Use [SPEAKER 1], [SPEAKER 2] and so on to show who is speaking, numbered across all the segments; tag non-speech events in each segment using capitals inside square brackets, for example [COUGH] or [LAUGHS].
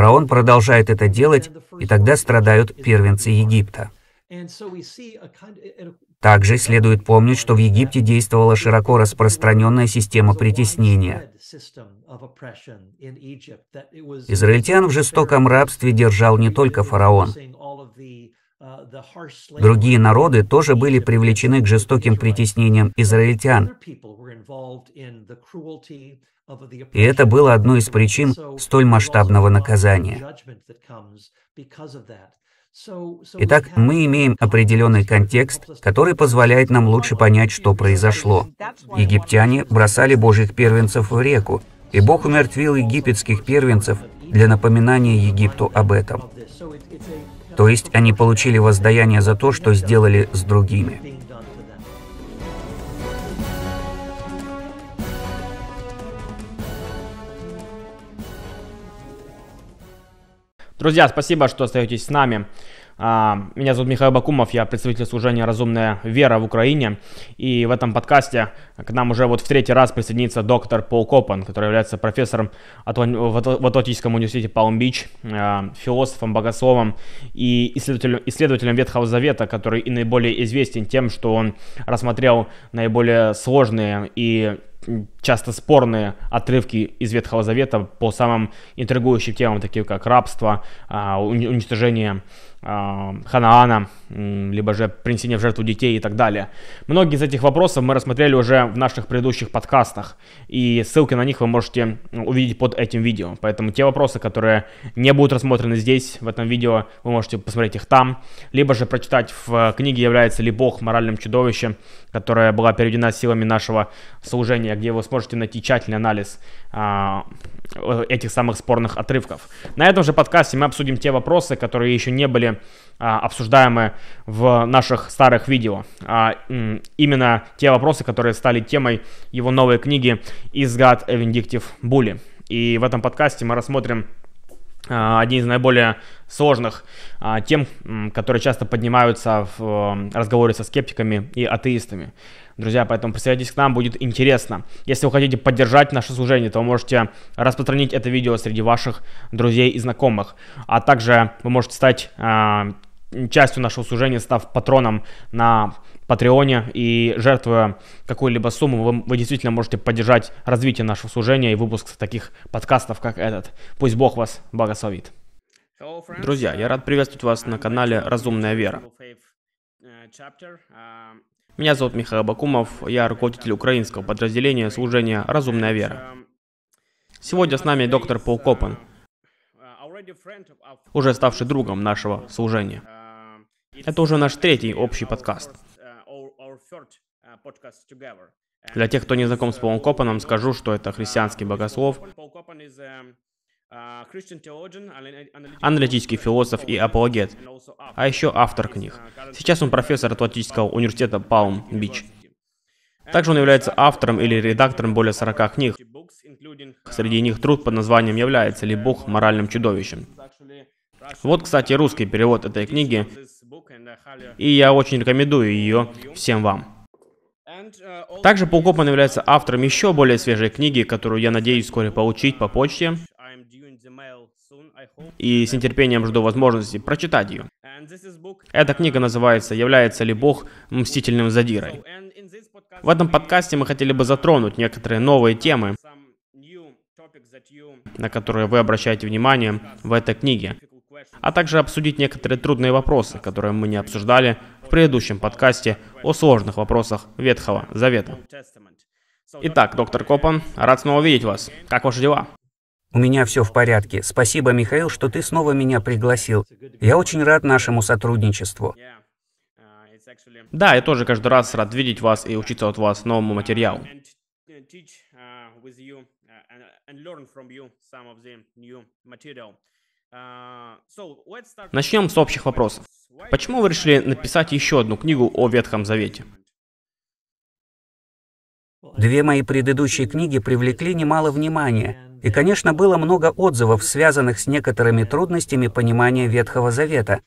[SPEAKER 1] Фараон продолжает это делать, и тогда страдают первенцы Египта. Также следует помнить, что в Египте действовала широко распространенная система притеснения. Израильтян в жестоком рабстве держал не только фараон. Другие народы тоже были привлечены к жестоким притеснениям израильтян. И это было одной из причин столь масштабного наказания. Итак, мы имеем определенный контекст, который позволяет нам лучше понять, что произошло. Египтяне бросали божьих первенцев в реку, и Бог умертвил египетских первенцев для напоминания Египту об этом. То есть они получили воздаяние за то, что сделали с другими.
[SPEAKER 2] Друзья, спасибо, что остаетесь с нами. А, меня зовут Михаил Бакумов, я представитель служения «Разумная вера» в Украине. И в этом подкасте к нам уже вот в третий раз присоединится доктор Пол Копан, который является профессором в Атлантическом университете Палм-Бич, а, философом, богословом и исследователем, исследователем Ветхого Завета, который и наиболее известен тем, что он рассмотрел наиболее сложные и часто спорные отрывки из Ветхого Завета по самым интригующим темам, таким как рабство, а, уничтожение а, Ханаана, либо же принесение в жертву детей и так далее. Многие из этих вопросов мы рассмотрели уже в наших предыдущих подкастах, и ссылки на них вы можете увидеть под этим видео. Поэтому те вопросы, которые не будут рассмотрены здесь, в этом видео, вы можете посмотреть их там, либо же прочитать в книге «Является ли Бог моральным чудовищем», которая была переведена силами нашего служения, где вы сможете найти тщательный анализ а, этих самых спорных отрывков. На этом же подкасте мы обсудим те вопросы, которые еще не были а, обсуждаемы в наших старых видео. А, именно те вопросы, которые стали темой его новой книги «Is God a Vindictive Bully?». И в этом подкасте мы рассмотрим а, один из наиболее сложных а, тем, которые часто поднимаются в разговоре со скептиками и атеистами. Друзья, поэтому присоединяйтесь к нам, будет интересно. Если вы хотите поддержать наше служение, то вы можете распространить это видео среди ваших друзей и знакомых. А также вы можете стать а, частью нашего служения, став патроном на Патреоне и жертвуя какую-либо сумму, вы, вы действительно можете поддержать развитие нашего служения и выпуск таких подкастов, как этот. Пусть Бог вас благословит. Друзья, я рад приветствовать вас на канале «Разумная вера». Меня зовут Михаил Бакумов, я руководитель украинского подразделения служения «Разумная вера». Сегодня с нами доктор Пол Копан, уже ставший другом нашего служения. Это уже наш третий общий подкаст. Для тех, кто не знаком с Полом Копаном, скажу, что это христианский богослов, аналитический философ и апологет, а еще автор книг. Сейчас он профессор Атлантического университета Палм-Бич. Также он является автором или редактором более 40 книг. Среди них труд под названием «Является ли Бог моральным чудовищем?». Вот, кстати, русский перевод этой книги, и я очень рекомендую ее всем вам. Также Пол Копман является автором еще более свежей книги, которую я надеюсь вскоре получить по почте. И с нетерпением жду возможности прочитать ее. Эта книга называется «Является ли Бог мстительным задирой?». В этом подкасте мы хотели бы затронуть некоторые новые темы, на которые вы обращаете внимание в этой книге, а также обсудить некоторые трудные вопросы, которые мы не обсуждали в предыдущем подкасте о сложных вопросах Ветхого Завета. Итак, доктор Копан, рад снова видеть вас. Как ваши дела?
[SPEAKER 1] У меня все в порядке. Спасибо, Михаил, что ты снова меня пригласил. Я очень рад нашему сотрудничеству.
[SPEAKER 2] Да, я тоже каждый раз рад видеть вас и учиться от вас новому материалу. Начнем с общих вопросов. Почему вы решили написать еще одну книгу о Ветхом Завете?
[SPEAKER 1] Две мои предыдущие книги привлекли немало внимания, и, конечно, было много отзывов, связанных с некоторыми трудностями понимания Ветхого Завета,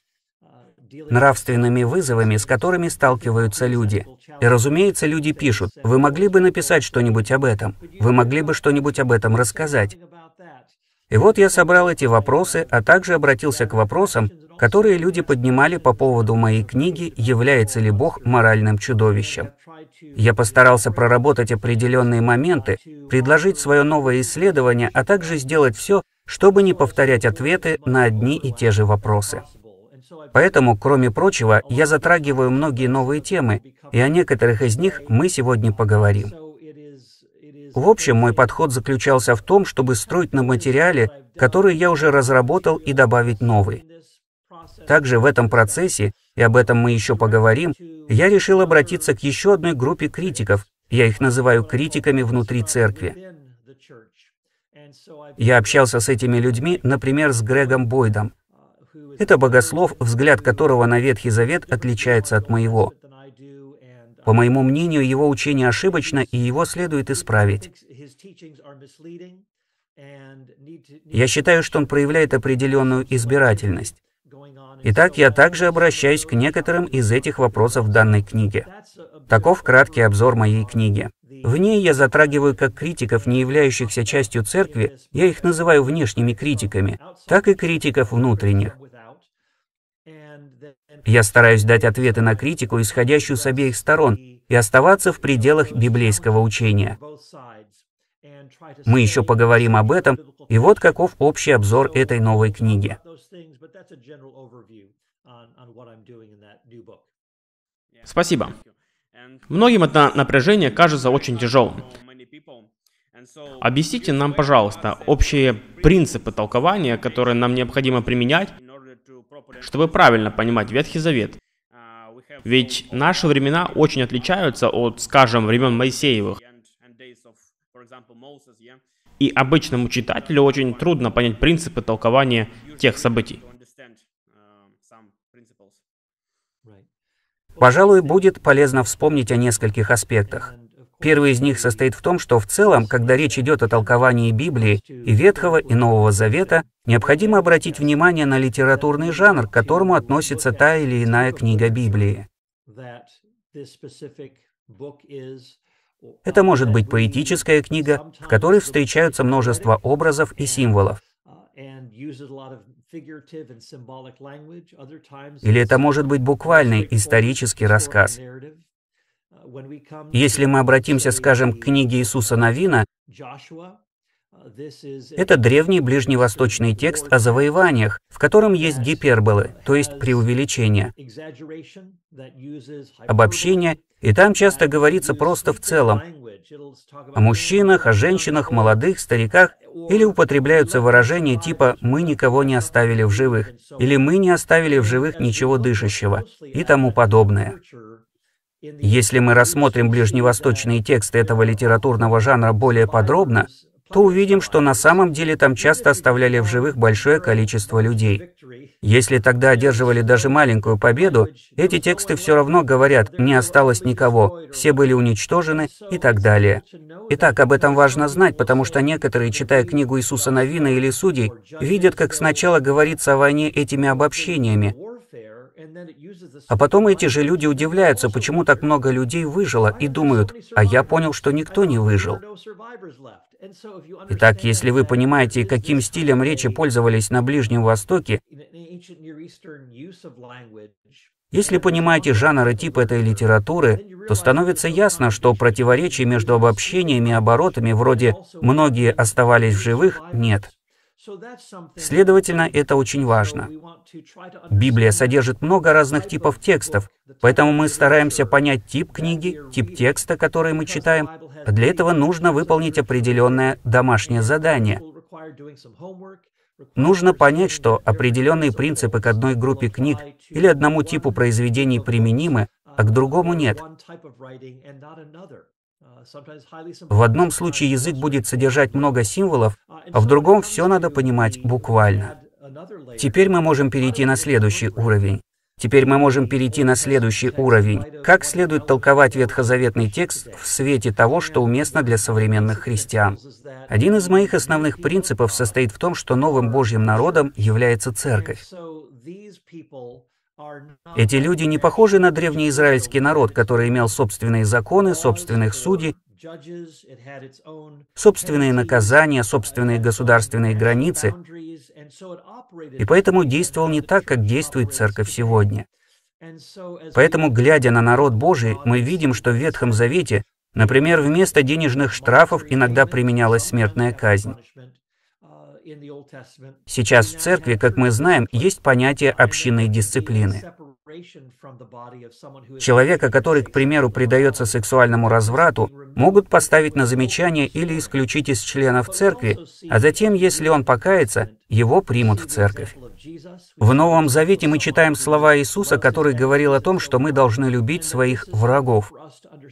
[SPEAKER 1] нравственными вызовами, с которыми сталкиваются люди. И, разумеется, люди пишут, «Вы могли бы написать что-нибудь об этом? Вы могли бы что-нибудь об этом рассказать?» И вот я собрал эти вопросы, а также обратился к вопросам, которые люди поднимали по поводу моей книги «Является ли Бог моральным чудовищем?». Я постарался проработать определенные моменты, предложить свое новое исследование, а также сделать все, чтобы не повторять ответы на одни и те же вопросы. Поэтому, кроме прочего, я затрагиваю многие новые темы, и о некоторых из них мы сегодня поговорим. В общем, мой подход заключался в том, чтобы строить на материале, который я уже разработал, и добавить новый. Также в этом процессе, и об этом мы еще поговорим, я решил обратиться к еще одной группе критиков, я их называю критиками внутри церкви. Я общался с этими людьми, например, с Грегом Бойдом. Это богослов, взгляд которого на Ветхий Завет отличается от моего. По моему мнению, его учение ошибочно, и его следует исправить. Я считаю, что он проявляет определенную избирательность. Итак, я также обращаюсь к некоторым из этих вопросов в данной книге. Таков краткий обзор моей книги. В ней я затрагиваю как критиков, не являющихся частью церкви, я их называю внешними критиками, так и критиков внутренних. Я стараюсь дать ответы на критику, исходящую с обеих сторон, и оставаться в пределах библейского учения. Мы еще поговорим об этом, и вот каков общий обзор этой новой книги.
[SPEAKER 2] Спасибо. Многим это напряжение кажется очень тяжелым. Объясните нам, пожалуйста, общие принципы толкования, которые нам необходимо применять, чтобы правильно понимать Ветхий Завет. Ведь наши времена очень отличаются от, скажем, времен Моисеевых. И обычному читателю очень трудно понять принципы толкования тех событий.
[SPEAKER 1] Пожалуй, будет полезно вспомнить о нескольких аспектах. Первый из них состоит в том, что в целом, когда речь идет о толковании Библии и Ветхого, и Нового Завета, необходимо обратить внимание на литературный жанр, к которому относится та или иная книга Библии. Это может быть поэтическая книга, в которой встречаются множество образов и символов. Или это может быть буквальный исторический рассказ. Если мы обратимся, скажем, к книге Иисуса Новина, это древний ближневосточный текст о завоеваниях, в котором есть гиперболы, то есть преувеличение, обобщение, и там часто говорится просто в целом о мужчинах, о женщинах, молодых, стариках, или употребляются выражения типа «мы никого не оставили в живых» или «мы не оставили в живых ничего дышащего» и тому подобное. Если мы рассмотрим ближневосточные тексты этого литературного жанра более подробно, то увидим, что на самом деле там часто оставляли в живых большое количество людей. Если тогда одерживали даже маленькую победу, эти тексты все равно говорят «не осталось никого», «все были уничтожены» и так далее. Итак, об этом важно знать, потому что некоторые, читая книгу Иисуса Новина или Судей, видят, как сначала говорится о войне этими обобщениями, а потом эти же люди удивляются, почему так много людей выжило, и думают, а я понял, что никто не выжил. Итак, если вы понимаете, каким стилем речи пользовались на Ближнем Востоке, если понимаете жанр и тип этой литературы, то становится ясно, что противоречий между обобщениями и оборотами вроде «многие оставались в живых» нет. Следовательно, это очень важно. Библия содержит много разных типов текстов, поэтому мы стараемся понять тип книги, тип текста, который мы читаем, для этого нужно выполнить определенное домашнее задание. Нужно понять, что определенные принципы к одной группе книг или одному типу произведений применимы, а к другому нет. В одном случае язык будет содержать много символов, а в другом все надо понимать буквально. Теперь мы можем перейти на следующий уровень. Теперь мы можем перейти на следующий уровень. Как следует толковать ветхозаветный текст в свете того, что уместно для современных христиан? Один из моих основных принципов состоит в том, что новым Божьим народом является церковь. Эти люди не похожи на древнеизраильский народ, который имел собственные законы, собственных судей, собственные наказания, собственные государственные границы, и поэтому действовал не так, как действует церковь сегодня. Поэтому, глядя на народ Божий, мы видим, что в Ветхом Завете, например, вместо денежных штрафов иногда применялась смертная казнь. Сейчас в церкви, как мы знаем, есть понятие общинной дисциплины. Человека, который, к примеру, предается сексуальному разврату, могут поставить на замечание или исключить из членов церкви, а затем, если он покается, его примут в церковь. В Новом Завете мы читаем слова Иисуса, который говорил о том, что мы должны любить своих врагов.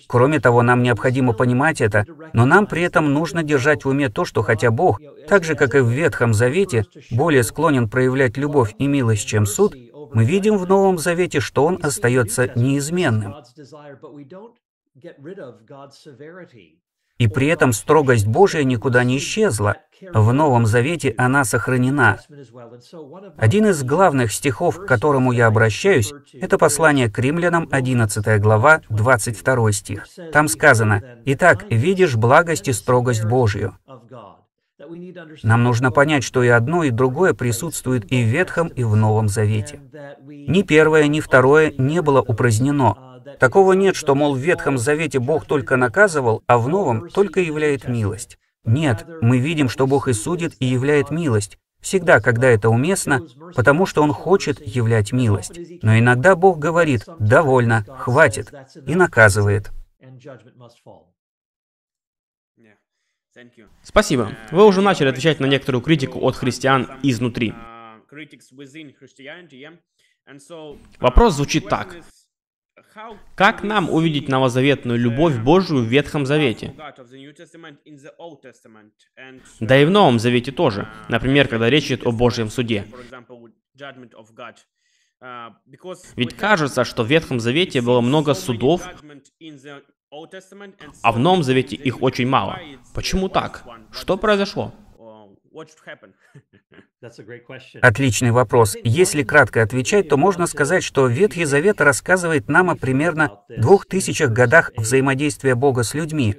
[SPEAKER 1] Кроме того, нам необходимо понимать это, но нам при этом нужно держать в уме то, что хотя Бог, так же как и в Ветхом Завете, более склонен проявлять любовь и милость, чем суд, мы видим в Новом Завете, что Он остается неизменным. И при этом строгость Божия никуда не исчезла. В Новом Завете она сохранена. Один из главных стихов, к которому я обращаюсь, это послание к римлянам, 11 глава, 22 стих. Там сказано, «Итак, видишь благость и строгость Божию». Нам нужно понять, что и одно, и другое присутствует и в Ветхом, и в Новом Завете. Ни первое, ни второе не было упразднено. Такого нет, что, мол, в Ветхом Завете Бог только наказывал, а в Новом только являет милость. Нет, мы видим, что Бог и судит, и являет милость. Всегда, когда это уместно, потому что Он хочет являть милость. Но иногда Бог говорит «довольно, хватит» и наказывает.
[SPEAKER 2] Спасибо. Вы уже начали отвечать на некоторую критику от христиан изнутри. Вопрос звучит так. Как нам увидеть новозаветную любовь Божию в Ветхом Завете? Да и в Новом Завете тоже. Например, когда речь идет о Божьем суде. Ведь кажется, что в Ветхом Завете было много судов, а в Новом Завете их очень мало. Почему так? Что произошло? [LAUGHS]
[SPEAKER 1] Отличный вопрос. Если кратко отвечать, то можно сказать, что Ветхий Завет рассказывает нам о примерно двух тысячах годах взаимодействия Бога с людьми.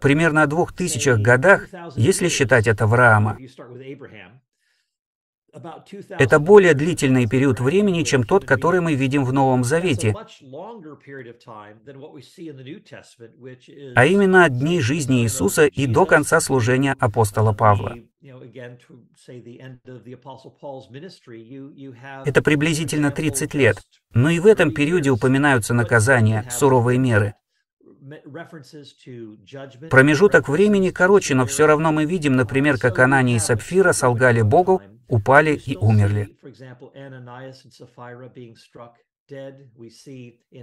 [SPEAKER 1] Примерно о двух тысячах годах, если считать от Авраама. Это более длительный период времени, чем тот, который мы видим в Новом Завете, а именно от дней жизни Иисуса и до конца служения апостола Павла. Это приблизительно 30 лет, но и в этом периоде упоминаются наказания, суровые меры. Промежуток времени короче, но все равно мы видим, например, как Анания и Сапфира солгали Богу, упали и умерли.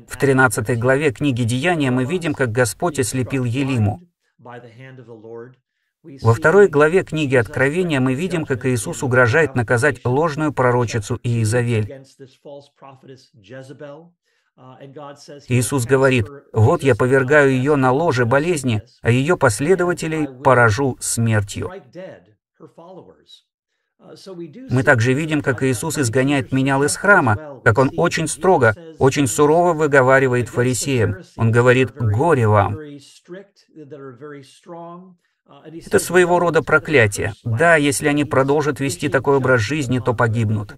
[SPEAKER 1] В 13 главе книги Деяния мы видим, как Господь ослепил Елиму. Во второй главе книги Откровения мы видим, как Иисус угрожает наказать ложную пророчицу Иезавель. Иисус говорит, «Вот я повергаю ее на ложе болезни, а ее последователей поражу смертью». Мы также видим, как Иисус изгоняет менял из храма, как Он очень строго, очень сурово выговаривает фарисеям. Он говорит «Горе вам!» Это своего рода проклятие. Да, если они продолжат вести такой образ жизни, то погибнут.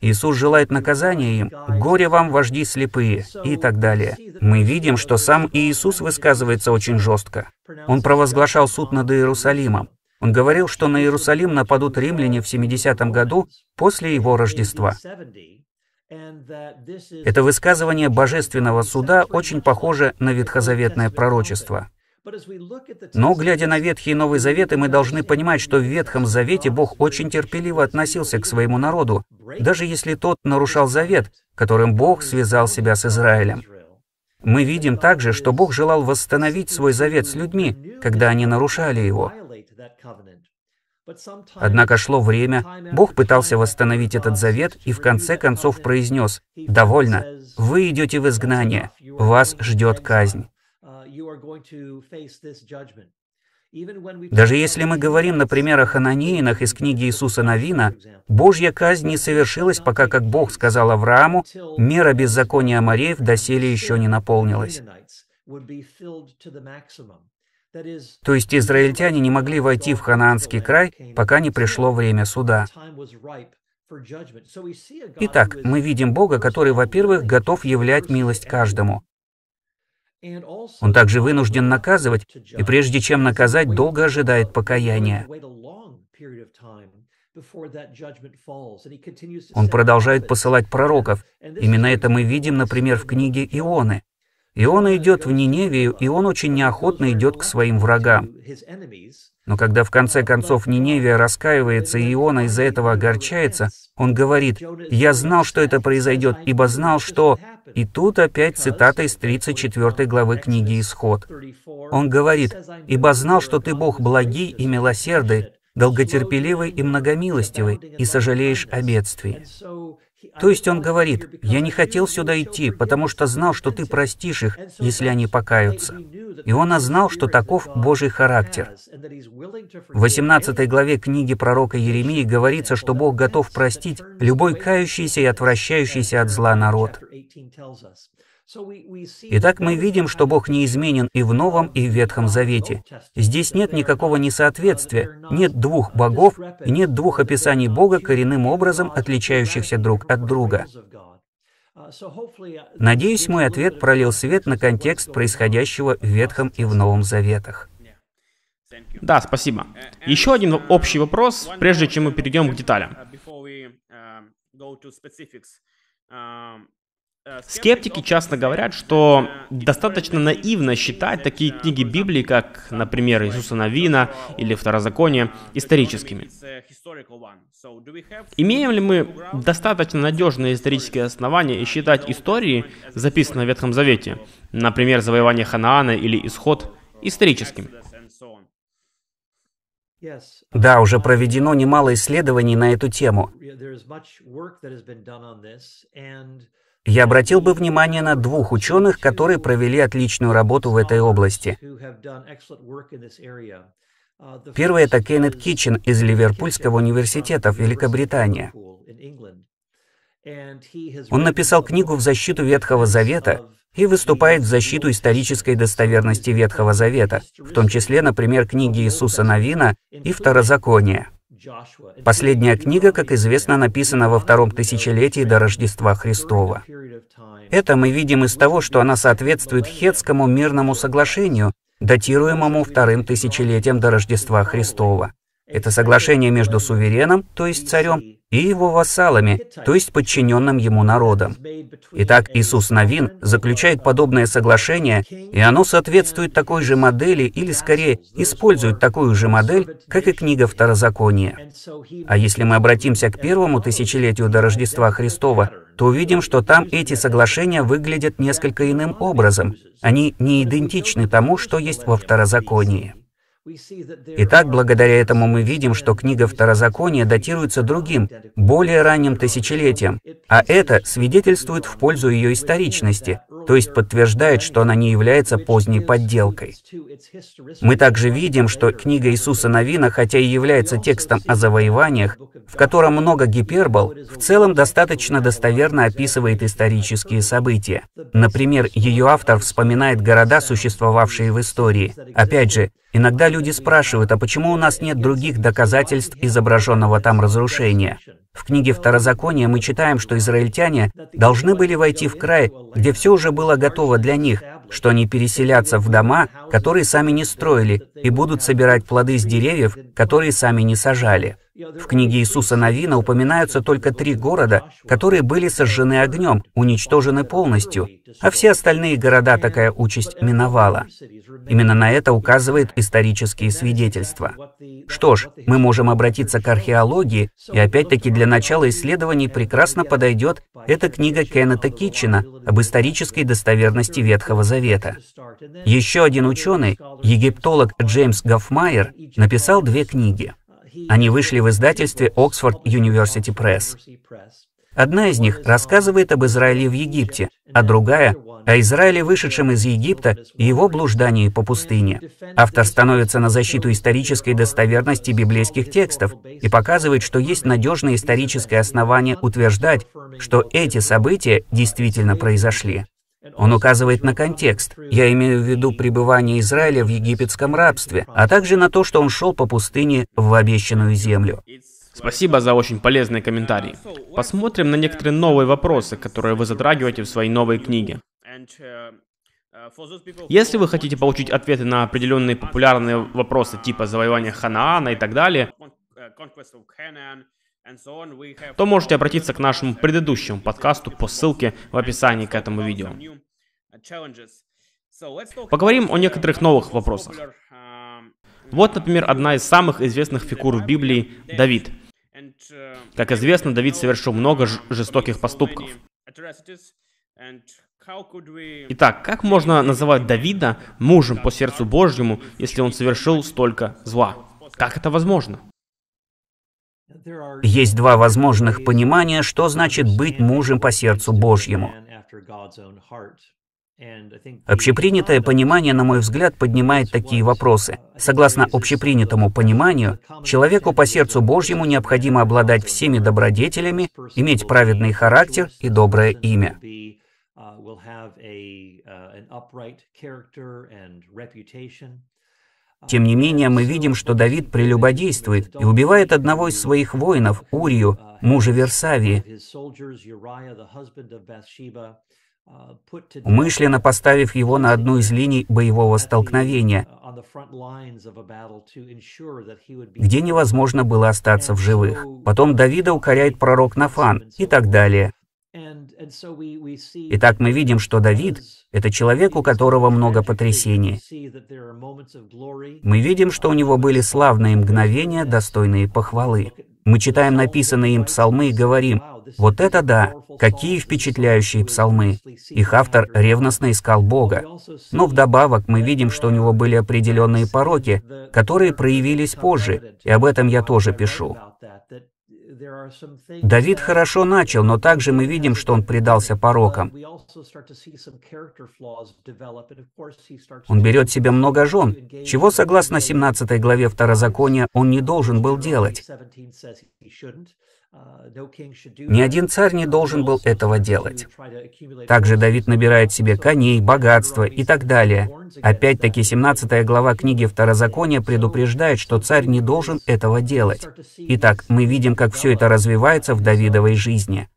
[SPEAKER 1] Иисус желает наказания им, «Горе вам, вожди слепые» и так далее. Мы видим, что сам Иисус высказывается очень жестко. Он провозглашал суд над Иерусалимом. Он говорил, что на Иерусалим нападут римляне в 70-м году после его Рождества. Это высказывание божественного суда очень похоже на ветхозаветное пророчество. Но, глядя на Ветхий и Новый Заветы, мы должны понимать, что в Ветхом Завете Бог очень терпеливо относился к своему народу, даже если тот нарушал завет, которым Бог связал себя с Израилем. Мы видим также, что Бог желал восстановить свой завет с людьми, когда они нарушали его. Однако шло время, Бог пытался восстановить этот завет и в конце концов произнес «Довольно, вы идете в изгнание, вас ждет казнь». Даже если мы говорим, например, о хананеинах из книги Иисуса Новина, Божья казнь не совершилась, пока, как Бог сказал Аврааму, мера беззакония Амареев доселе еще не наполнилась. То есть израильтяне не могли войти в ханаанский край, пока не пришло время суда. Итак, мы видим Бога, который, во-первых, готов являть милость каждому. Он также вынужден наказывать, и прежде чем наказать, долго ожидает покаяния. Он продолжает посылать пророков. Именно это мы видим, например, в книге Ионы. Иона идет в Ниневию, и он очень неохотно идет к своим врагам. Но когда в конце концов Ниневия раскаивается, и Иона из-за этого огорчается, он говорит, «Я знал, что это произойдет, ибо знал, что...» И тут опять цитата из 34 главы книги «Исход». Он говорит, «Ибо знал, что ты Бог благий и милосердный, долготерпеливый и многомилостивый, и сожалеешь о бедствии». То есть он говорит, «Я не хотел сюда идти, потому что знал, что ты простишь их, если они покаются». И он знал, что таков Божий характер. В 18 главе книги пророка Еремии говорится, что Бог готов простить любой кающийся и отвращающийся от зла народ. Итак, мы видим, что Бог неизменен и в Новом, и в Ветхом Завете. Здесь нет никакого несоответствия, нет двух богов и нет двух описаний Бога коренным образом, отличающихся друг от друга. Надеюсь, мой ответ пролил свет на контекст происходящего в Ветхом и в Новом Заветах.
[SPEAKER 2] Да, спасибо. Еще один общий вопрос, прежде чем мы перейдем к деталям. Скептики часто говорят, что достаточно наивно считать такие книги Библии, как, например, Иисуса Новина или Второзаконие, историческими. Имеем ли мы достаточно надежные исторические основания и считать истории, записанные в Ветхом Завете, например, завоевание Ханаана или Исход, историческими?
[SPEAKER 1] Да, уже проведено немало исследований на эту тему. Я обратил бы внимание на двух ученых, которые провели отличную работу в этой области. Первый — это Кеннет Китчен из Ливерпульского университета в Великобритании. Он написал книгу в защиту Ветхого Завета и выступает в защиту исторической достоверности Ветхого Завета, в том числе, например, книги Иисуса Новина и Второзакония. Последняя книга, как известно, написана во втором тысячелетии до Рождества Христова. Это мы видим из того, что она соответствует Хетскому мирному соглашению, датируемому вторым тысячелетием до Рождества Христова. Это соглашение между сувереном, то есть царем, и его вассалами, то есть подчиненным ему народом. Итак, Иисус Новин заключает подобное соглашение, и оно соответствует такой же модели, или скорее использует такую же модель, как и книга Второзакония. А если мы обратимся к первому тысячелетию до Рождества Христова, то увидим, что там эти соглашения выглядят несколько иным образом. Они не идентичны тому, что есть во Второзаконии. Итак, благодаря этому мы видим, что книга Второзакония датируется другим, более ранним тысячелетием, а это свидетельствует в пользу ее историчности, то есть подтверждает, что она не является поздней подделкой. Мы также видим, что книга Иисуса Новина, хотя и является текстом о завоеваниях, в котором много гипербол, в целом достаточно достоверно описывает исторические события. Например, ее автор вспоминает города, существовавшие в истории. Опять же, Иногда люди спрашивают, а почему у нас нет других доказательств изображенного там разрушения? В книге Второзакония мы читаем, что израильтяне должны были войти в край, где все уже было готово для них, что они переселятся в дома, которые сами не строили, и будут собирать плоды с деревьев, которые сами не сажали. В книге Иисуса Новина упоминаются только три города, которые были сожжены огнем, уничтожены полностью, а все остальные города такая участь миновала. Именно на это указывает исторические свидетельства. Что ж, мы можем обратиться к археологии, и опять-таки для начала исследований прекрасно подойдет эта книга Кеннета Китчена об исторической достоверности Ветхого Завета. Еще один ученый, египтолог Джеймс Гофмайер, написал две книги. Они вышли в издательстве Oxford University Press. Одна из них рассказывает об Израиле в Египте, а другая о Израиле, вышедшем из Египта, и его блуждании по пустыне. Автор становится на защиту исторической достоверности библейских текстов и показывает, что есть надежное историческое основание утверждать, что эти события действительно произошли. Он указывает на контекст. Я имею в виду пребывание Израиля в египетском рабстве, а также на то, что он шел по пустыне в обещанную землю.
[SPEAKER 2] Спасибо за очень полезные комментарии. Посмотрим на некоторые новые вопросы, которые вы затрагиваете в своей новой книге. Если вы хотите получить ответы на определенные популярные вопросы типа завоевания Ханаана и так далее, то можете обратиться к нашему предыдущему подкасту по ссылке в описании к этому видео. Поговорим о некоторых новых вопросах. Вот, например, одна из самых известных фигур в Библии – Давид. Как известно, Давид совершил много жестоких поступков. Итак, как можно называть Давида мужем по сердцу Божьему, если он совершил столько зла? Как это возможно?
[SPEAKER 1] Есть два возможных понимания, что значит быть мужем по сердцу Божьему. Общепринятое понимание, на мой взгляд, поднимает такие вопросы. Согласно общепринятому пониманию, человеку по сердцу Божьему необходимо обладать всеми добродетелями, иметь праведный характер и доброе имя. Тем не менее, мы видим, что Давид прелюбодействует и убивает одного из своих воинов, Урию, мужа Версавии, умышленно поставив его на одну из линий боевого столкновения, где невозможно было остаться в живых. Потом Давида укоряет пророк Нафан и так далее. Итак, мы видим, что Давид — это человек, у которого много потрясений. Мы видим, что у него были славные мгновения, достойные похвалы. Мы читаем написанные им псалмы и говорим, вот это да, какие впечатляющие псалмы. Их автор ревностно искал Бога. Но вдобавок мы видим, что у него были определенные пороки, которые проявились позже, и об этом я тоже пишу. Давид хорошо начал, но также мы видим, что он предался порокам. Он берет себе много жен, чего, согласно 17 главе Второзакония, он не должен был делать. Ни один царь не должен был этого делать. Также Давид набирает себе коней, богатства и так далее. Опять-таки, 17 глава книги Второзакония предупреждает, что царь не должен этого делать. Итак, мы видим, как все это развивается в Давидовой жизни.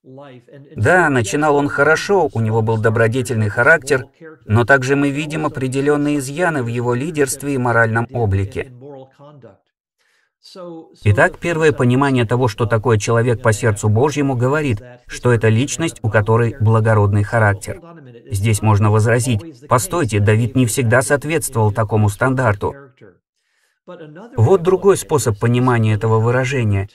[SPEAKER 1] Да, начинал он хорошо, у него был добродетельный характер, но также мы видим определенные изъяны в его лидерстве и моральном облике. Итак, первое понимание того, что такое человек по сердцу Божьему, говорит, что это личность, у которой благородный характер. Здесь можно возразить, постойте, Давид не всегда соответствовал такому стандарту. Вот другой способ понимания этого выражения.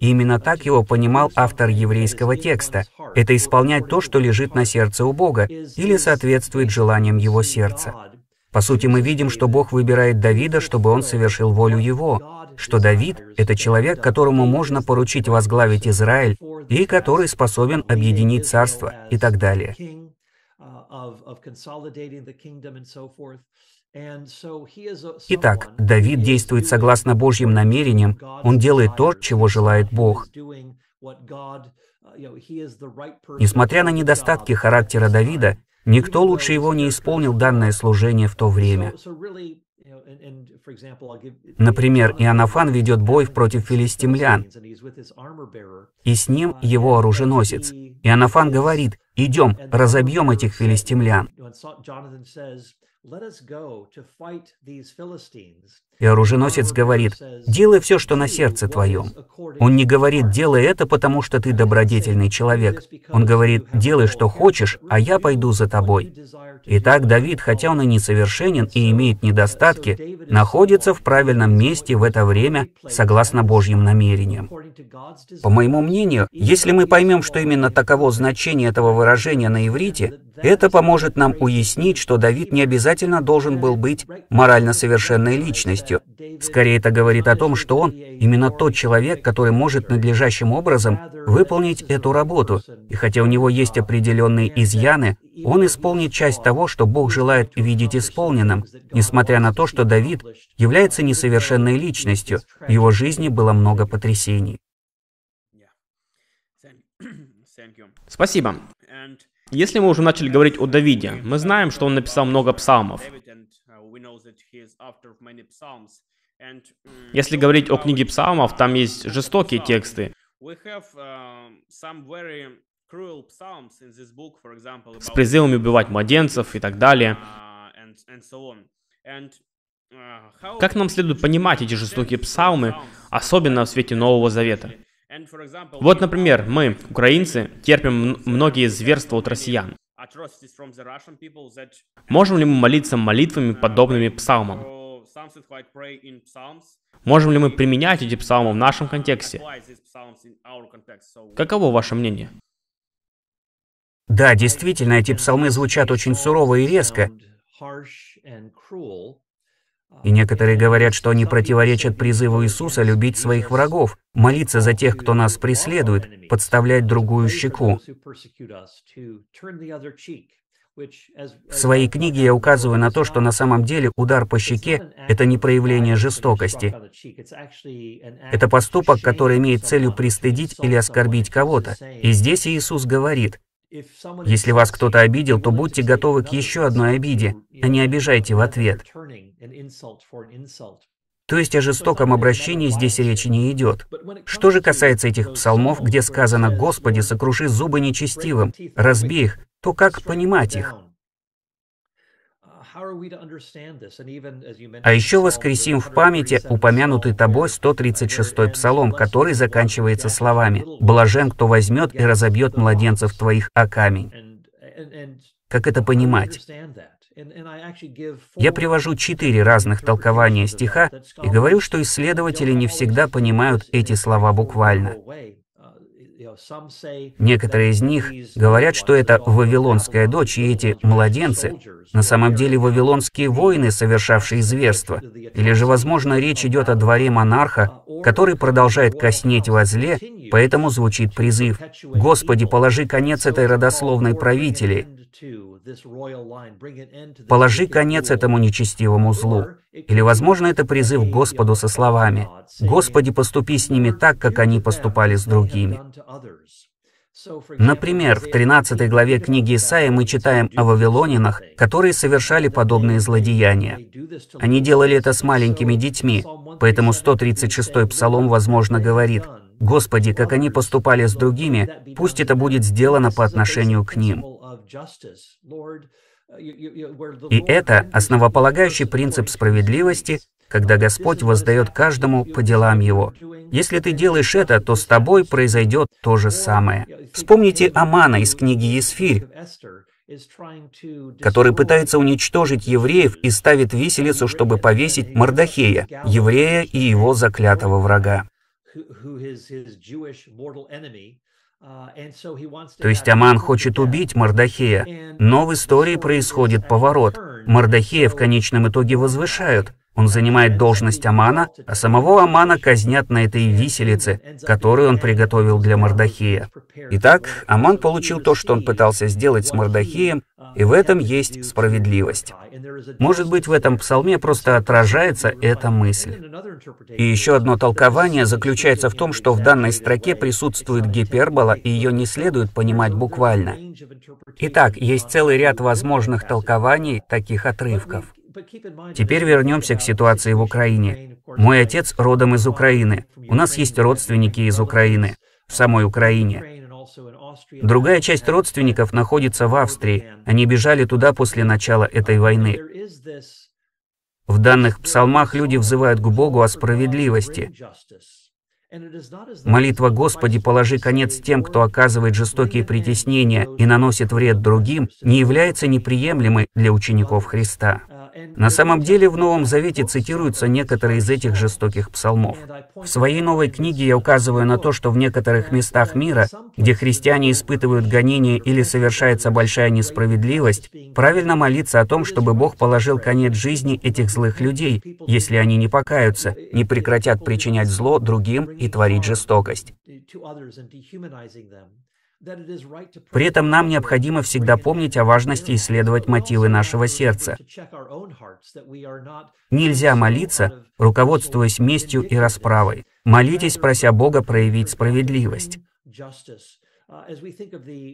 [SPEAKER 1] именно так его понимал автор еврейского текста. Это исполнять то, что лежит на сердце у Бога, или соответствует желаниям его сердца. По сути, мы видим, что Бог выбирает Давида, чтобы он совершил волю его, что Давид — это человек, которому можно поручить возглавить Израиль и который способен объединить царство и так далее. Итак, Давид действует согласно Божьим намерениям, он делает то, чего желает Бог. Несмотря на недостатки характера Давида, Никто лучше его не исполнил данное служение в то время. Например, Иоаннафан ведет бой против филистимлян, и с ним его оруженосец. Иоаннафан говорит, «Идем, разобьем этих филистимлян». И оруженосец говорит, «Делай все, что на сердце твоем». Он не говорит, «Делай это, потому что ты добродетельный человек». Он говорит, «Делай, что хочешь, а я пойду за тобой». Итак, Давид, хотя он и несовершенен и имеет недостатки, находится в правильном месте в это время, согласно Божьим намерениям. По моему мнению, если мы поймем, что именно таково значение этого выражения, на иврите, это поможет нам уяснить, что Давид не обязательно должен был быть морально совершенной личностью. Скорее, это говорит о том, что он именно тот человек, который может надлежащим образом выполнить эту работу. И хотя у него есть определенные изъяны, он исполнит часть того, что Бог желает видеть исполненным, несмотря на то, что Давид является несовершенной личностью, в его жизни было много потрясений.
[SPEAKER 2] Спасибо. Если мы уже начали говорить о Давиде, мы знаем, что он написал много псалмов. Если говорить о книге псалмов, там есть жестокие тексты. С призывами убивать младенцев и так далее. Как нам следует понимать эти жестокие псалмы, особенно в свете Нового Завета? Вот, например, мы, украинцы, терпим многие зверства от россиян. Можем ли мы молиться молитвами, подобными псалмам? Можем ли мы применять эти псалмы в нашем контексте? Каково ваше мнение?
[SPEAKER 1] Да, действительно, эти псалмы звучат очень сурово и резко. И некоторые говорят, что они противоречат призыву Иисуса любить своих врагов, молиться за тех, кто нас преследует, подставлять другую щеку. В своей книге я указываю на то, что на самом деле удар по щеке — это не проявление жестокости. Это поступок, который имеет целью пристыдить или оскорбить кого-то. И здесь Иисус говорит, если вас кто-то обидел, то будьте готовы к еще одной обиде, а не обижайте в ответ. То есть о жестоком обращении здесь речи не идет. Что же касается этих псалмов, где сказано «Господи, сокруши зубы нечестивым, разбей их», то как понимать их? А еще воскресим в памяти упомянутый тобой 136-й псалом, который заканчивается словами «Блажен, кто возьмет и разобьет младенцев твоих о камень». Как это понимать? Я привожу четыре разных толкования стиха и говорю, что исследователи не всегда понимают эти слова буквально. Некоторые из них говорят, что это вавилонская дочь, и эти младенцы на самом деле вавилонские воины, совершавшие зверство. Или же, возможно, речь идет о дворе монарха, который продолжает коснеть во зле, поэтому звучит призыв «Господи, положи конец этой родословной правители». Положи конец этому нечестивому злу. Или, возможно, это призыв Господу со словами «Господи, поступи с ними так, как они поступали с другими». Например, в 13 главе книги Исаия мы читаем о вавилонинах, которые совершали подобные злодеяния. Они делали это с маленькими детьми, поэтому 136-й псалом, возможно, говорит, «Господи, как они поступали с другими, пусть это будет сделано по отношению к ним». И это основополагающий принцип справедливости, когда Господь воздает каждому по делам его. Если ты делаешь это, то с тобой произойдет то же самое. Вспомните Амана из книги Есфирь, который пытается уничтожить евреев и ставит виселицу, чтобы повесить Мардахея, еврея и его заклятого врага. То есть Аман хочет убить Мардахея, но в истории происходит поворот. Мардахея в конечном итоге возвышают. Он занимает должность Амана, а самого Амана казнят на этой виселице, которую он приготовил для Мардахея. Итак, Аман получил то, что он пытался сделать с Мардахеем, и в этом есть справедливость. Может быть, в этом псалме просто отражается эта мысль. И еще одно толкование заключается в том, что в данной строке присутствует гипербола, и ее не следует понимать буквально. Итак, есть целый ряд возможных толкований таких отрывков. Теперь вернемся к ситуации в Украине. Мой отец родом из Украины. У нас есть родственники из Украины, в самой Украине. Другая часть родственников находится в Австрии. Они бежали туда после начала этой войны. В данных псалмах люди взывают к Богу о справедливости. Молитва «Господи, положи конец тем, кто оказывает жестокие притеснения и наносит вред другим» не является неприемлемой для учеников Христа. На самом деле в Новом Завете цитируются некоторые из этих жестоких псалмов. В своей новой книге я указываю на то, что в некоторых местах мира, где христиане испытывают гонения или совершается большая несправедливость, правильно молиться о том, чтобы Бог положил конец жизни этих злых людей, если они не покаются, не прекратят причинять зло другим и творить жестокость. При этом нам необходимо всегда помнить о важности исследовать мотивы нашего сердца. Нельзя молиться, руководствуясь местью и расправой. Молитесь, прося Бога проявить справедливость.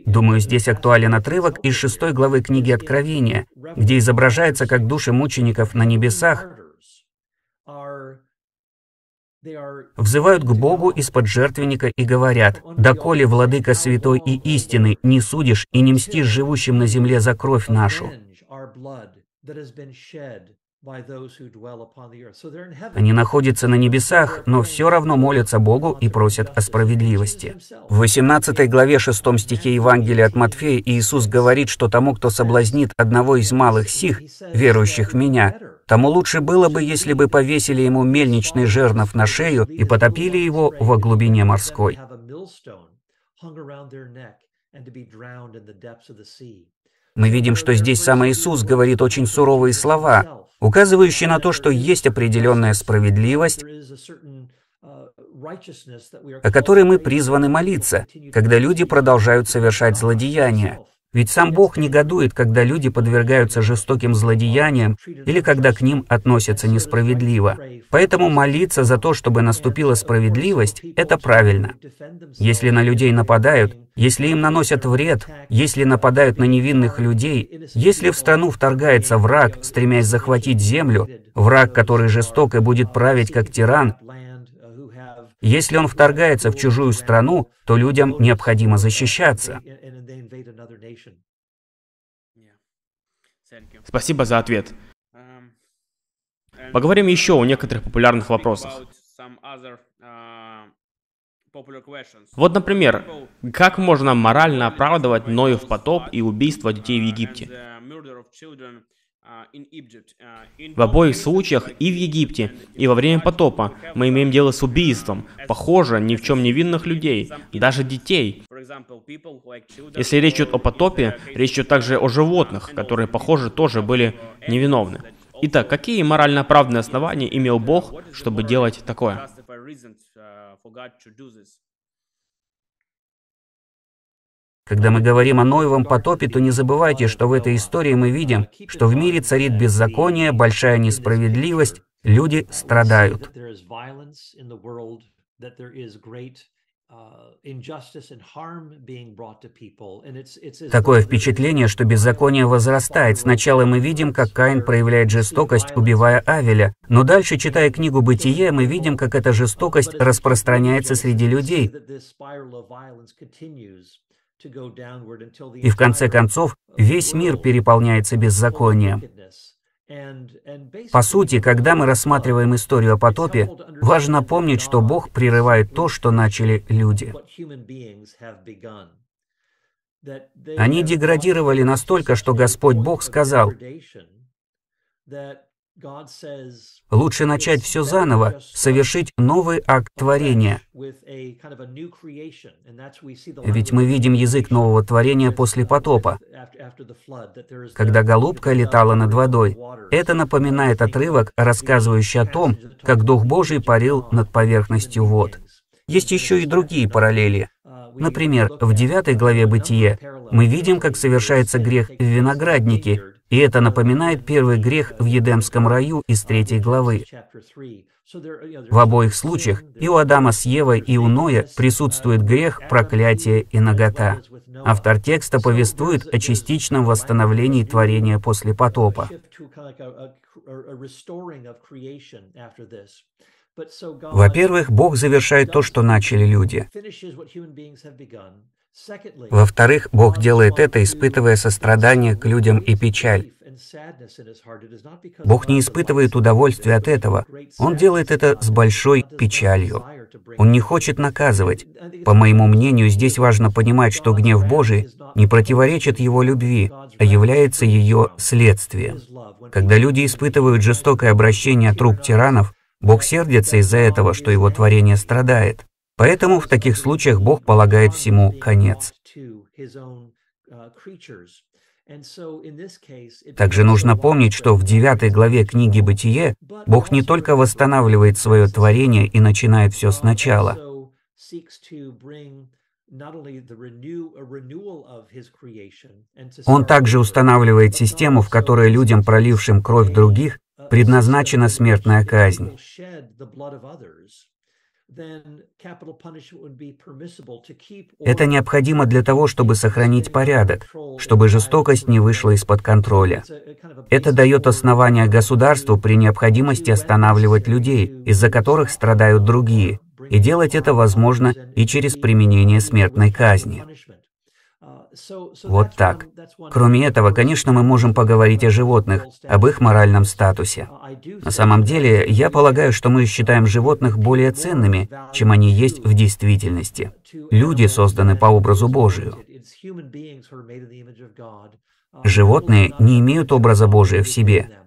[SPEAKER 1] Думаю, здесь актуален отрывок из шестой главы книги Откровения, где изображается, как души мучеников на небесах взывают к Богу из-под жертвенника и говорят, «Доколе, Владыка Святой и истины, не судишь и не мстишь живущим на земле за кровь нашу». Они находятся на небесах, но все равно молятся Богу и просят о справедливости. В 18 главе 6 стихе Евангелия от Матфея Иисус говорит, что тому, кто соблазнит одного из малых сих, верующих в Меня, тому лучше было бы, если бы повесили ему мельничный жернов на шею и потопили его во глубине морской. Мы видим, что здесь сам Иисус говорит очень суровые слова, указывающие на то, что есть определенная справедливость, о которой мы призваны молиться, когда люди продолжают совершать злодеяния. Ведь сам Бог негодует, когда люди подвергаются жестоким злодеяниям или когда к ним относятся несправедливо. Поэтому молиться за то, чтобы наступила справедливость, это правильно. Если на людей нападают, если им наносят вред, если нападают на невинных людей, если в страну вторгается враг, стремясь захватить землю, враг, который жесток и будет править как тиран, если он вторгается в чужую страну, то людям необходимо защищаться.
[SPEAKER 2] Спасибо за ответ. Поговорим еще о некоторых популярных вопросах. Вот, например, как можно морально оправдывать Ноев потоп и убийство детей в Египте? В обоих случаях и в Египте, и во время потопа мы имеем дело с убийством, похоже, ни в чем невинных людей, даже детей. Если речь идет о потопе, речь идет также о животных, которые, похоже, тоже были невиновны. Итак, какие морально оправданные основания имел Бог, чтобы делать такое?
[SPEAKER 1] Когда мы говорим о Ноевом потопе, то не забывайте, что в этой истории мы видим, что в мире царит беззаконие, большая несправедливость, люди страдают. Такое впечатление, что беззаконие возрастает. Сначала мы видим, как Каин проявляет жестокость, убивая Авеля. Но дальше, читая книгу «Бытие», мы видим, как эта жестокость распространяется среди людей. И в конце концов, весь мир переполняется беззаконием. По сути, когда мы рассматриваем историю о потопе, важно помнить, что Бог прерывает то, что начали люди. Они деградировали настолько, что Господь Бог сказал, Лучше начать все заново, совершить новый акт творения. Ведь мы видим язык нового творения после потопа, когда голубка летала над водой. Это напоминает отрывок, рассказывающий о том, как Дух Божий парил над поверхностью вод. Есть еще и другие параллели. Например, в 9 главе Бытие мы видим, как совершается грех в винограднике, и это напоминает первый грех в Едемском раю из третьей главы. В обоих случаях и у Адама с Евой, и у Ноя присутствует грех, проклятие и нагота. Автор текста повествует о частичном восстановлении творения после потопа. Во-первых, Бог завершает то, что начали люди. Во-вторых, Бог делает это, испытывая сострадание к людям и печаль. Бог не испытывает удовольствия от этого. Он делает это с большой печалью. Он не хочет наказывать. По моему мнению, здесь важно понимать, что гнев Божий не противоречит Его любви, а является ее следствием. Когда люди испытывают жестокое обращение от рук тиранов, Бог сердится из-за этого, что Его творение страдает. Поэтому в таких случаях Бог полагает всему конец. Также нужно помнить, что в девятой главе книги «Бытие» Бог не только восстанавливает свое творение и начинает все сначала. Он также устанавливает систему, в которой людям, пролившим кровь других, предназначена смертная казнь. Это необходимо для того, чтобы сохранить порядок, чтобы жестокость не вышла из-под контроля. Это дает основания государству при необходимости останавливать людей, из-за которых страдают другие, и делать это возможно и через применение смертной казни. Вот так. Кроме этого, конечно, мы можем поговорить о животных, об их моральном статусе. На самом деле, я полагаю, что мы считаем животных более ценными, чем они есть в действительности. Люди созданы по образу Божию. Животные не имеют образа Божия в себе.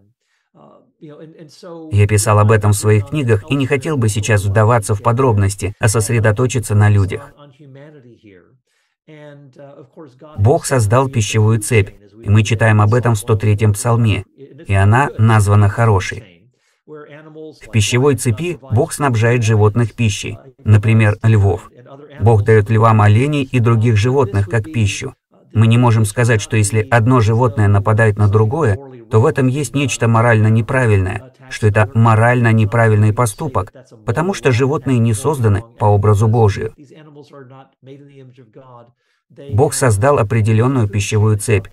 [SPEAKER 1] Я писал об этом в своих книгах и не хотел бы сейчас вдаваться в подробности, а сосредоточиться на людях. Бог создал пищевую цепь, и мы читаем об этом в 103-м псалме, и она названа хорошей. В пищевой цепи Бог снабжает животных пищей, например, львов. Бог дает львам оленей и других животных как пищу. Мы не можем сказать, что если одно животное нападает на другое, то в этом есть нечто морально неправильное, что это морально неправильный поступок, потому что животные не созданы по образу Божию. Бог создал определенную пищевую цепь.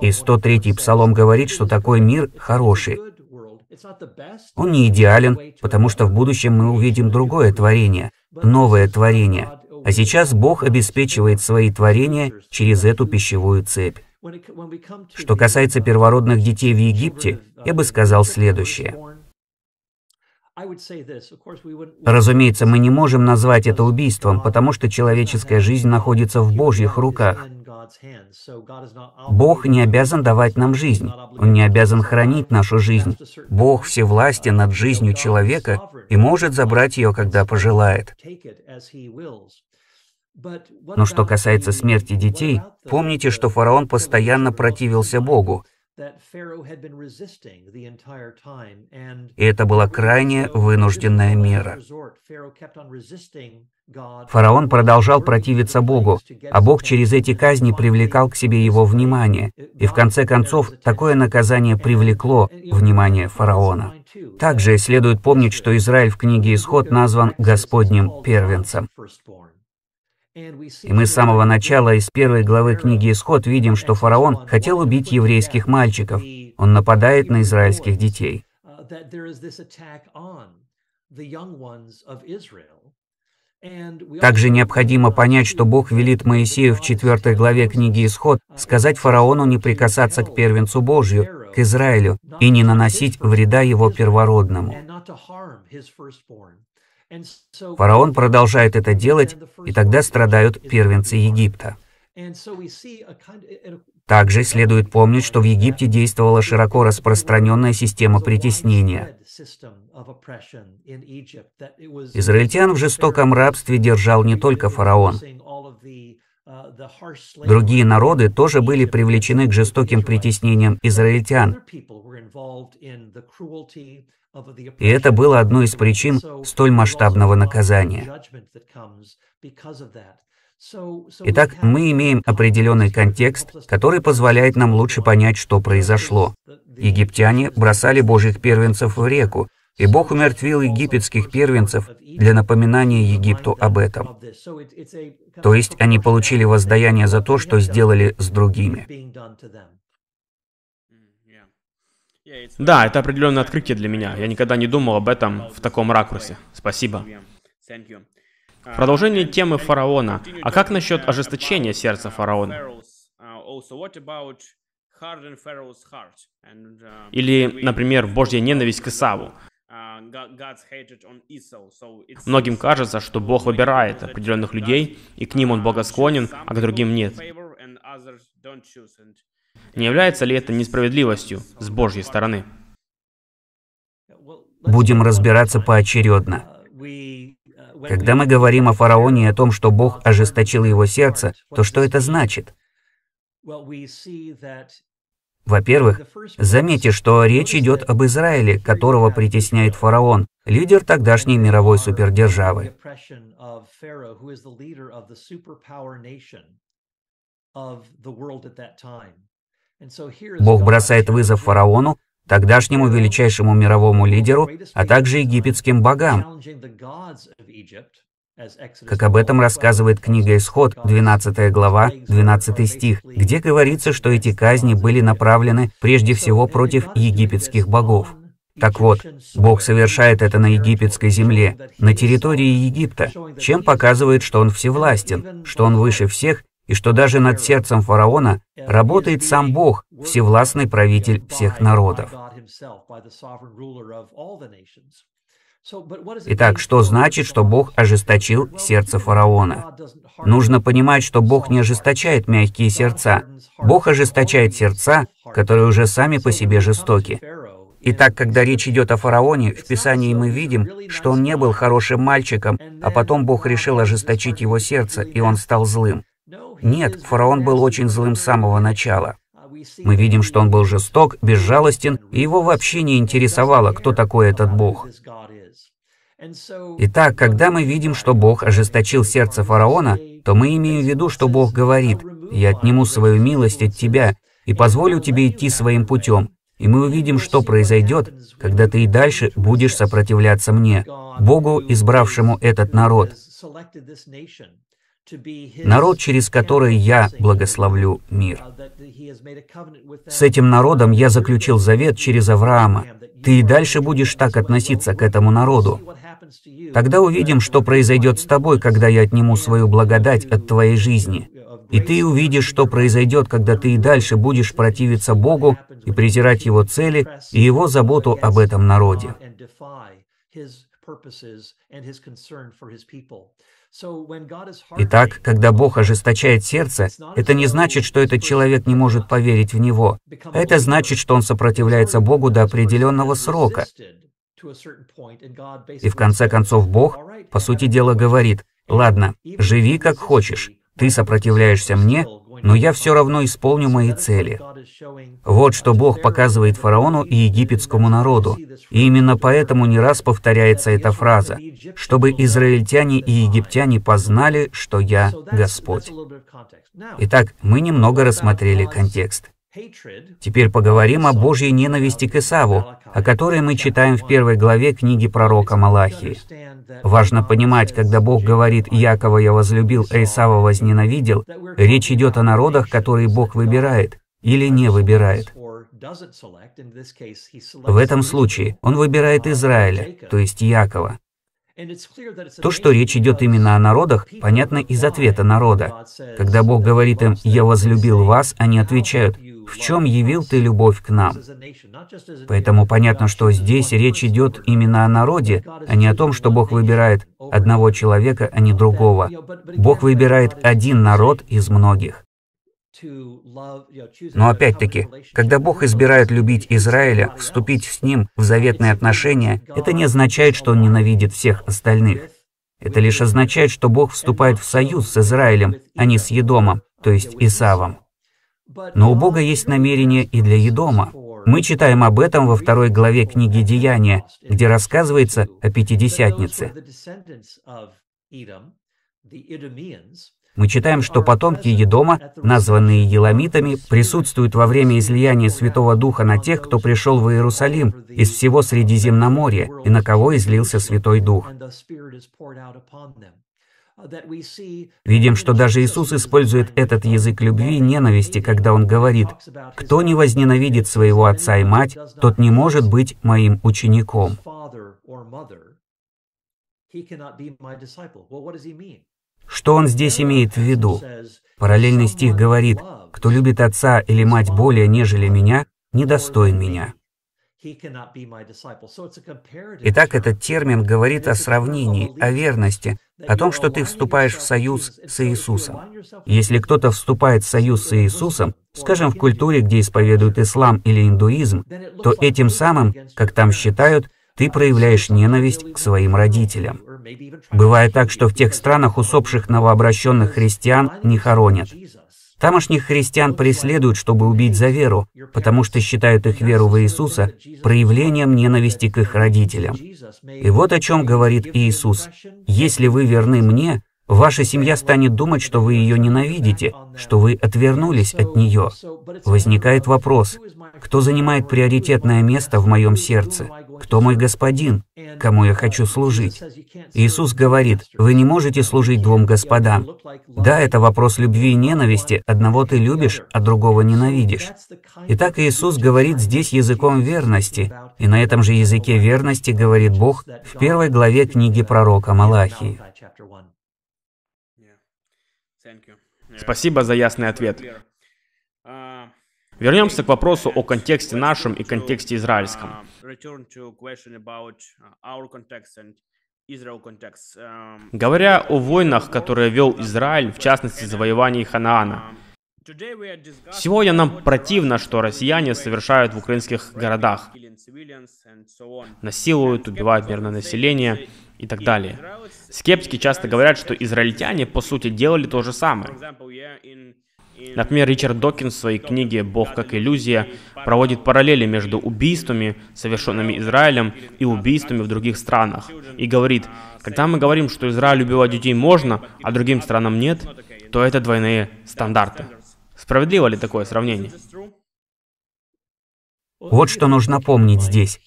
[SPEAKER 1] И 103-й псалом говорит, что такой мир хороший. Он не идеален, потому что в будущем мы увидим другое творение, новое творение. А сейчас Бог обеспечивает свои творения через эту пищевую цепь. Что касается первородных детей в Египте, я бы сказал следующее. Разумеется, мы не можем назвать это убийством, потому что человеческая жизнь находится в Божьих руках. Бог не обязан давать нам жизнь, Он не обязан хранить нашу жизнь. Бог всевластен над жизнью человека и может забрать ее, когда пожелает. Но что касается смерти детей, помните, что фараон постоянно противился Богу, и это была крайне вынужденная мера. Фараон продолжал противиться Богу, а Бог через эти казни привлекал к себе его внимание, и в конце концов такое наказание привлекло внимание фараона. Также следует помнить, что Израиль в книге Исход назван Господним первенцем. И мы с самого начала из первой главы книги Исход видим, что фараон хотел убить еврейских мальчиков. Он нападает на израильских детей. Также необходимо понять, что Бог велит Моисею в четвертой главе книги Исход сказать фараону не прикасаться к первенцу Божью, к Израилю, и не наносить вреда его первородному. Фараон продолжает это делать, и тогда страдают первенцы Египта. Также следует помнить, что в Египте действовала широко распространенная система притеснения. Израильтян в жестоком рабстве держал не только фараон. Другие народы тоже были привлечены к жестоким притеснениям израильтян. И это было одной из причин столь масштабного наказания. Итак, мы имеем определенный контекст, который позволяет нам лучше понять, что произошло. Египтяне бросали божьих первенцев в реку, и Бог умертвил египетских первенцев для напоминания Египту об этом. То есть они получили воздаяние за то, что сделали с другими.
[SPEAKER 2] Да, это определенное открытие для меня. Я никогда не думал об этом в таком ракурсе. Спасибо. Продолжение темы фараона. А как насчет ожесточения сердца фараона? Или, например, Божья ненависть к Исаву. Многим кажется, что Бог выбирает определенных людей, и к ним Он благосклонен, а к другим нет. Не является ли это несправедливостью с Божьей стороны?
[SPEAKER 1] Будем разбираться поочередно. Когда мы говорим о фараоне и о том, что Бог ожесточил его сердце, то что это значит? Во-первых, заметьте, что речь идет об Израиле, которого притесняет фараон, лидер тогдашней мировой супердержавы. Бог бросает вызов фараону, тогдашнему величайшему мировому лидеру, а также египетским богам, как об этом рассказывает книга Исход, 12 глава, 12 стих, где говорится, что эти казни были направлены прежде всего против египетских богов. Так вот, Бог совершает это на египетской земле, на территории Египта, чем показывает, что Он всевластен, что Он выше всех, и что даже над сердцем фараона работает сам Бог, всевластный правитель всех народов. Итак, что значит, что Бог ожесточил сердце фараона? Нужно понимать, что Бог не ожесточает мягкие сердца. Бог ожесточает сердца, которые уже сами по себе жестоки. Итак, когда речь идет о фараоне, в Писании мы видим, что он не был хорошим мальчиком, а потом Бог решил ожесточить его сердце, и он стал злым. Нет, фараон был очень злым с самого начала. Мы видим, что он был жесток, безжалостен, и его вообще не интересовало, кто такой этот Бог. Итак, когда мы видим, что Бог ожесточил сердце фараона, то мы имеем в виду, что Бог говорит, «Я отниму свою милость от тебя и позволю тебе идти своим путем». И мы увидим, что произойдет, когда ты и дальше будешь сопротивляться мне, Богу, избравшему этот народ. Народ, через который я благословлю мир. С этим народом я заключил завет через Авраама. Ты и дальше будешь так относиться к этому народу. Тогда увидим, что произойдет с тобой, когда я отниму свою благодать от твоей жизни. И ты увидишь, что произойдет, когда ты и дальше будешь противиться Богу и презирать Его цели и Его заботу об этом народе. Итак, когда Бог ожесточает сердце, это не значит, что этот человек не может поверить в Него. Это значит, что он сопротивляется Богу до определенного срока. И в конце концов Бог, по сути дела, говорит, «Ладно, живи как хочешь, ты сопротивляешься мне, но я все равно исполню мои цели». Вот что Бог показывает фараону и египетскому народу. И именно поэтому не раз повторяется эта фраза, чтобы израильтяне и египтяне познали, что я Господь. Итак, мы немного рассмотрели контекст. Теперь поговорим о Божьей ненависти к Исаву, о которой мы читаем в первой главе книги пророка Малахии. Важно понимать, когда Бог говорит «Якова я возлюбил, а Исава возненавидел», речь идет о народах, которые Бог выбирает или не выбирает. В этом случае он выбирает Израиля, то есть Якова. То, что речь идет именно о народах, понятно из ответа народа. Когда Бог говорит им «Я возлюбил вас», они отвечают в чем явил ты любовь к нам? Поэтому понятно, что здесь речь идет именно о народе, а не о том, что Бог выбирает одного человека, а не другого. Бог выбирает один народ из многих. Но опять-таки, когда Бог избирает любить Израиля, вступить с ним в заветные отношения, это не означает, что Он ненавидит всех остальных. Это лишь означает, что Бог вступает в союз с Израилем, а не с Едомом, то есть Исавом. Но у Бога есть намерение и для Едома. Мы читаем об этом во второй главе книги Деяния, где рассказывается о Пятидесятнице. Мы читаем, что потомки Едома, названные Еламитами, присутствуют во время излияния Святого Духа на тех, кто пришел в Иерусалим из всего Средиземноморья, и на кого излился Святой Дух. Видим, что даже Иисус использует этот язык любви и ненависти, когда Он говорит, «Кто не возненавидит своего отца и мать, тот не может быть моим учеником». Что он здесь имеет в виду? Параллельный стих говорит, «Кто любит отца или мать более, нежели меня, недостоин меня». Итак, этот термин говорит о сравнении, о верности, о том, что ты вступаешь в союз с Иисусом. Если кто-то вступает в союз с Иисусом, скажем, в культуре, где исповедуют ислам или индуизм, то этим самым, как там считают, ты проявляешь ненависть к своим родителям. Бывает так, что в тех странах усопших новообращенных христиан не хоронят. Тамошних христиан преследуют, чтобы убить за веру, потому что считают их веру в Иисуса проявлением ненависти к их родителям. И вот о чем говорит Иисус. «Если вы верны мне, Ваша семья станет думать, что вы ее ненавидите, что вы отвернулись от нее. Возникает вопрос, кто занимает приоритетное место в моем сердце? Кто мой господин? Кому я хочу служить? Иисус говорит, вы не можете служить двум господам. Да, это вопрос любви и ненависти, одного ты любишь, а другого ненавидишь. Итак, Иисус говорит здесь языком верности, и на этом же языке верности говорит Бог в первой главе книги пророка Малахии.
[SPEAKER 2] Спасибо за ясный ответ. Вернемся к вопросу о контексте нашем и контексте израильском. Говоря о войнах, которые вел Израиль, в частности, завоевании Ханаана, Сегодня нам противно, что россияне совершают в украинских городах. Насилуют, убивают мирное население и так далее. Скептики часто говорят, что израильтяне, по сути, делали то же самое. Например, Ричард Докинс в своей книге «Бог как иллюзия» проводит параллели между убийствами, совершенными Израилем, и убийствами в других странах. И говорит, когда мы говорим, что Израиль убивать детей можно, а другим странам нет, то это двойные стандарты. Справедливо ли такое сравнение?
[SPEAKER 1] Вот что нужно помнить здесь.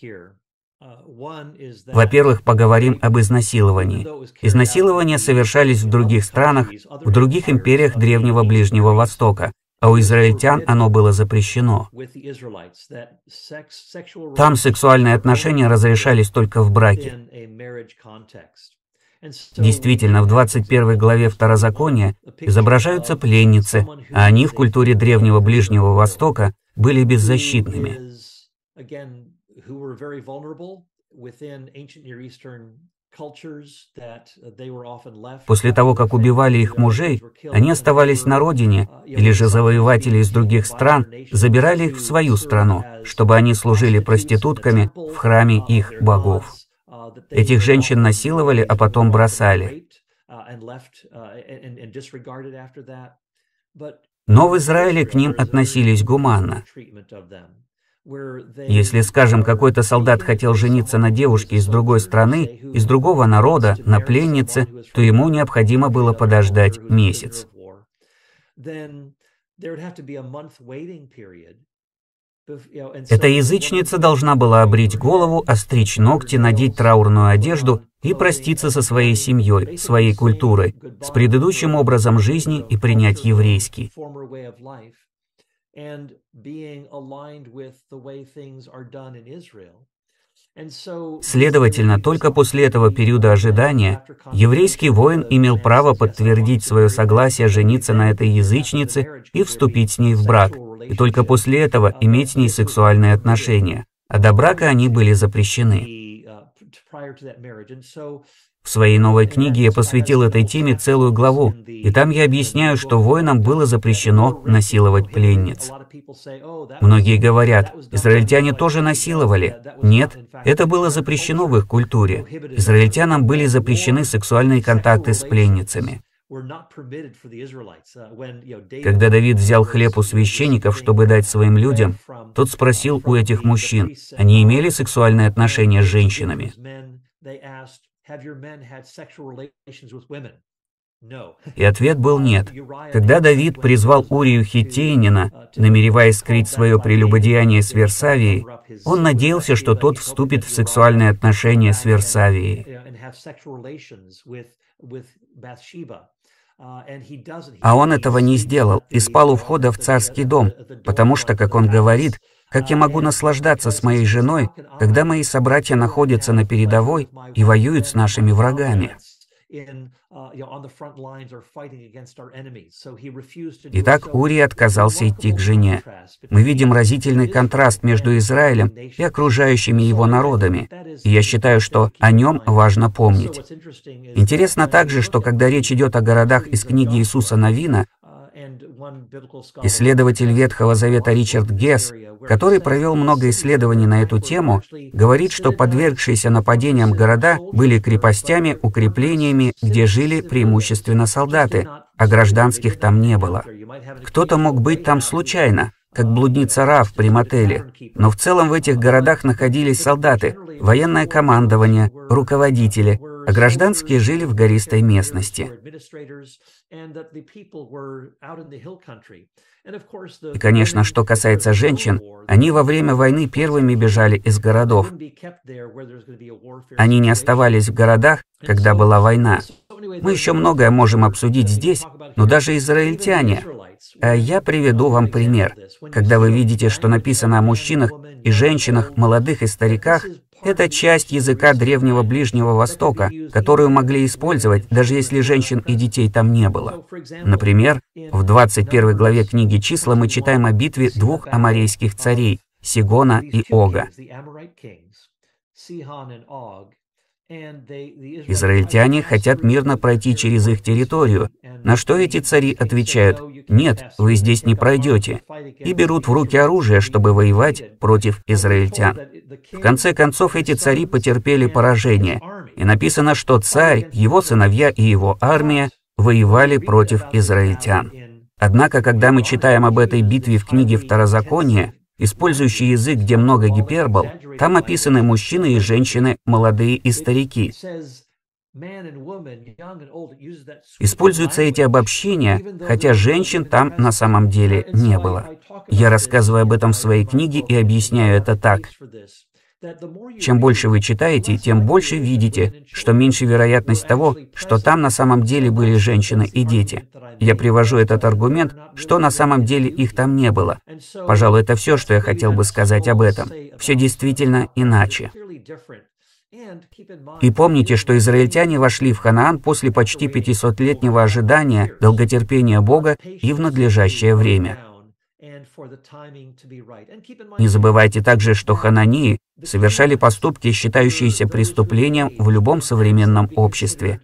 [SPEAKER 1] Во-первых, поговорим об изнасиловании. Изнасилования совершались в других странах, в других империях Древнего Ближнего Востока, а у израильтян оно было запрещено. Там сексуальные отношения разрешались только в браке. Действительно, в 21 главе Второзакония изображаются пленницы, а они в культуре Древнего Ближнего Востока были беззащитными. После того, как убивали их мужей, они оставались на родине, или же завоеватели из других стран забирали их в свою страну, чтобы они служили проститутками в храме их богов. Этих женщин насиловали, а потом бросали. Но в Израиле к ним относились гуманно. Если, скажем, какой-то солдат хотел жениться на девушке из другой страны, из другого народа, на пленнице, то ему необходимо было подождать месяц. Эта язычница должна была обрить голову, остричь ногти, надеть траурную одежду и проститься со своей семьей, своей культурой, с предыдущим образом жизни и принять еврейский. Следовательно, только после этого периода ожидания еврейский воин имел право подтвердить свое согласие жениться на этой язычнице и вступить с ней в брак, и только после этого иметь с ней сексуальные отношения, а до брака они были запрещены. В своей новой книге я посвятил этой теме целую главу, и там я объясняю, что воинам было запрещено насиловать пленниц. Многие говорят, израильтяне тоже насиловали. Нет, это было запрещено в их культуре. Израильтянам были запрещены сексуальные контакты с пленницами. Когда Давид взял хлеб у священников, чтобы дать своим людям, тот спросил у этих мужчин, они имели сексуальные отношения с женщинами? И ответ был нет. Когда Давид призвал Урию Хитейнина, намереваясь скрыть свое прелюбодеяние с Версавией, он надеялся, что тот вступит в сексуальные отношения с Версавией. А он этого не сделал и спал у входа в царский дом, потому что, как он говорит, Как я могу наслаждаться с моей женой, когда мои собратья находятся на передовой и воюют с нашими врагами? Итак, Ури отказался идти к жене. Мы видим разительный контраст между Израилем и окружающими его народами, и я считаю, что о нем важно помнить. Интересно также, что когда речь идет о городах из книги Иисуса Новина, Исследователь Ветхого Завета Ричард Гесс, который провел много исследований на эту тему, говорит, что подвергшиеся нападениям города были крепостями, укреплениями, где жили преимущественно солдаты, а гражданских там не было. Кто-то мог быть там случайно, как блудница Рав при мотеле, но в целом в этих городах находились солдаты, военное командование, руководители, а гражданские жили в гористой местности. И, конечно, что касается женщин, они во время войны первыми бежали из городов. Они не оставались в городах, когда была война. Мы еще многое можем обсудить здесь, но даже израильтяне. А я приведу вам пример. Когда вы видите, что написано о мужчинах и женщинах, молодых и стариках, это часть языка Древнего Ближнего Востока, которую могли использовать, даже если женщин и детей там не было. Например, в 21 главе книги «Числа» мы читаем о битве двух аморейских царей – Сигона и Ога. Израильтяне хотят мирно пройти через их территорию, на что эти цари отвечают «Нет, вы здесь не пройдете», и берут в руки оружие, чтобы воевать против израильтян. В конце концов, эти цари потерпели поражение, и написано, что царь, его сыновья и его армия воевали против израильтян. Однако, когда мы читаем об этой битве в книге Второзакония, использующий язык, где много гипербол, там описаны мужчины и женщины, молодые и старики. Используются эти обобщения, хотя женщин там на самом деле не было. Я рассказываю об этом в своей книге и объясняю это так. Чем больше вы читаете, тем больше видите, что меньше вероятность того, что там на самом деле были женщины и дети. Я привожу этот аргумент, что на самом деле их там не было. Пожалуй, это все, что я хотел бы сказать об этом. Все действительно иначе. И помните, что израильтяне вошли в Ханаан после почти 500-летнего ожидания, долготерпения Бога и в надлежащее время. Не забывайте также, что ханании совершали поступки, считающиеся преступлением в любом современном обществе.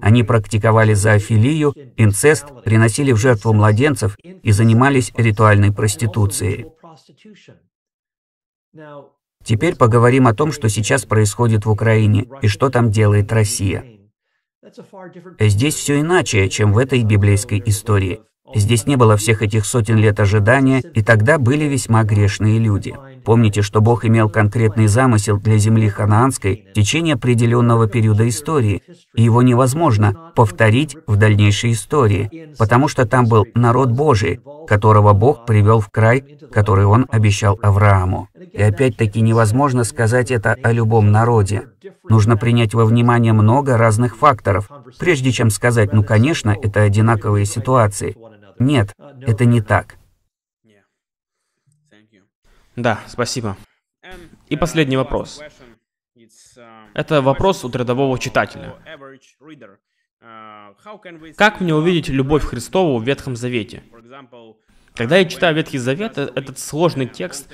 [SPEAKER 1] Они практиковали зоофилию, инцест, приносили в жертву младенцев и занимались ритуальной проституцией. Теперь поговорим о том, что сейчас происходит в Украине и что там делает Россия. Здесь все иначе, чем в этой библейской истории. Здесь не было всех этих сотен лет ожидания, и тогда были весьма грешные люди. Помните, что Бог имел конкретный замысел для земли ханаанской в течение определенного периода истории, и его невозможно повторить в дальнейшей истории, потому что там был народ Божий, которого Бог привел в край, который Он обещал Аврааму. И опять-таки невозможно сказать это о любом народе. Нужно принять во внимание много разных факторов, прежде чем сказать, ну, конечно, это одинаковые ситуации. Нет, это не так.
[SPEAKER 2] Да, спасибо. И последний вопрос. Это вопрос от рядового читателя. Как мне увидеть любовь Христову в Ветхом Завете? Когда я читаю Ветхий Завет, этот сложный текст,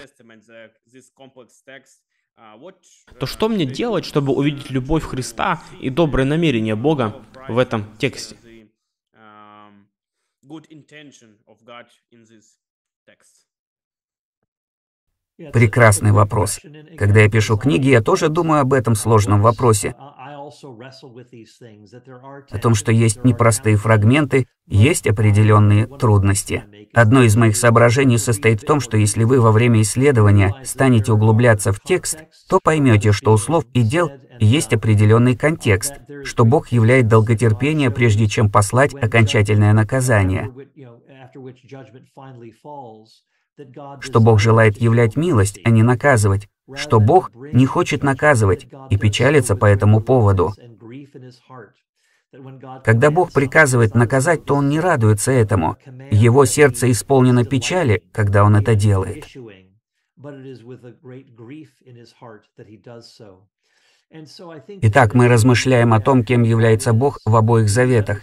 [SPEAKER 2] то что мне делать, чтобы увидеть любовь Христа и доброе намерение Бога в этом тексте?
[SPEAKER 1] Прекрасный вопрос. Когда я пишу книги, я тоже думаю об этом сложном вопросе. О том, что есть непростые фрагменты, есть определенные трудности. Одно из моих соображений состоит в том, что если вы во время исследования станете углубляться в текст, то поймете, что у слов и дел есть определенный контекст, что Бог являет долготерпение, прежде чем послать окончательное наказание. что Бог желает являть милость, а не наказывать, что Бог не хочет наказывать и печалится по этому поводу. Когда Бог приказывает наказать, то Он не радуется этому. Его сердце исполнено печали, когда Он это делает. Итак, мы размышляем о том, кем является Бог в обоих заветах.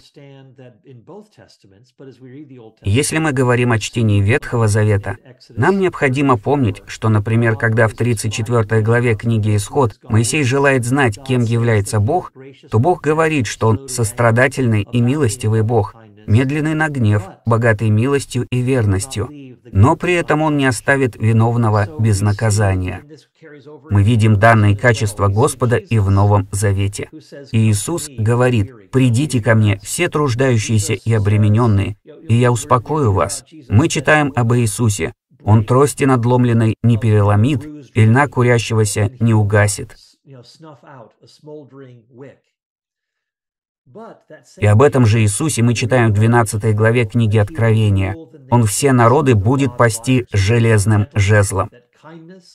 [SPEAKER 1] Если мы говорим о чтении Ветхого Завета, нам необходимо помнить, что, например, когда в 34 главе книги «Исход» Моисей желает знать, кем является Бог, то Бог говорит, что Он сострадательный и милостивый Бог, медленный на гнев, богатый милостью и верностью, но при этом Он не оставит виновного без наказания. Мы видим данные качества Господа и в Новом Завете. Иисус говорит, «Придите ко мне, все труждающиеся и обремененные, и я успокою вас». Мы читаем об Иисусе. Он трости надломленной не переломит, и льна курящегося не угасит. И об этом же Иисусе мы читаем в 12 главе книги Откровения. «Он все народы будет пасти железным жезлом».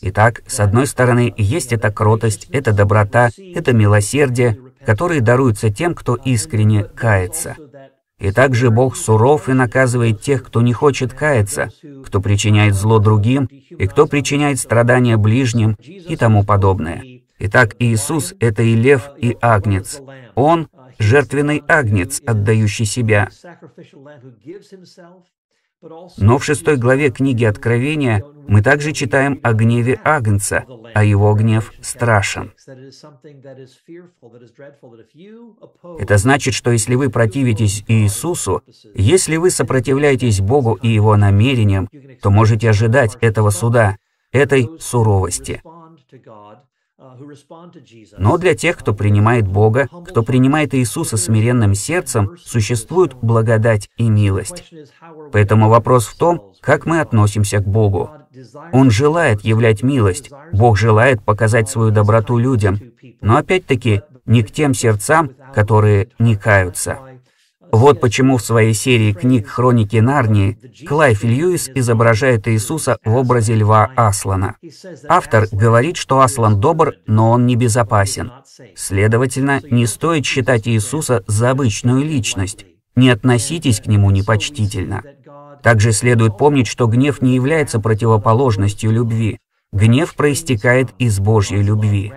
[SPEAKER 1] Итак, с одной стороны, есть эта кротость, эта доброта, это милосердие, которые даруются тем, кто искренне кается. И также Бог суров и наказывает тех, кто не хочет каяться, кто причиняет зло другим, и кто причиняет страдания ближним и тому подобное. Итак, Иисус — это и лев, и агнец. Он — жертвенный агнец, отдающий себя. Но в шестой главе книги Откровения мы также читаем о гневе Агнца, а его гнев страшен. Это значит, что если вы противитесь Иисусу, если вы сопротивляетесь Богу и Его намерениям, то можете ожидать этого суда, этой суровости. Но для тех, кто принимает Бога, кто принимает Иисуса смиренным сердцем, существует благодать и милость. Поэтому вопрос в том, как мы относимся к Богу. Он желает являть милость, Бог желает показать свою доброту людям, но опять-таки не к тем сердцам, которые не каются. Вот почему в своей серии книг «Хроники Нарнии» Клайф Льюис изображает Иисуса в образе льва Аслана. Автор говорит, что Аслан добр, но он не безопасен. Следовательно, не стоит считать Иисуса за обычную личность. Не относитесь к нему непочтительно. Также следует помнить, что гнев не является противоположностью любви. Гнев проистекает из Божьей любви.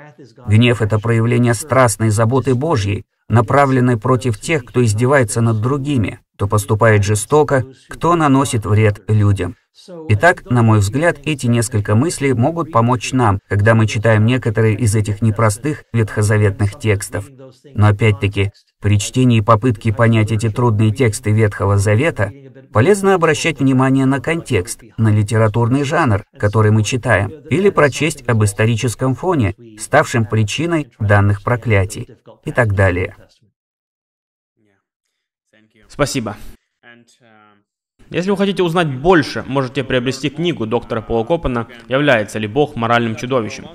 [SPEAKER 1] Гнев — это проявление страстной заботы Божьей, направленной против тех, кто издевается над другими, кто поступает жестоко, кто наносит вред людям. Итак, на мой взгляд, эти несколько мыслей могут помочь нам, когда мы читаем некоторые из этих непростых ветхозаветных текстов. Но опять-таки, при чтении и попытке понять эти трудные тексты Ветхого Завета, полезно обращать внимание на контекст, на литературный жанр, который мы читаем, или прочесть об историческом фоне, ставшем причиной данных проклятий, и так далее.
[SPEAKER 2] Спасибо. Если вы хотите узнать больше, можете приобрести книгу доктора Пола Копана «Является ли Бог моральным чудовищем?»,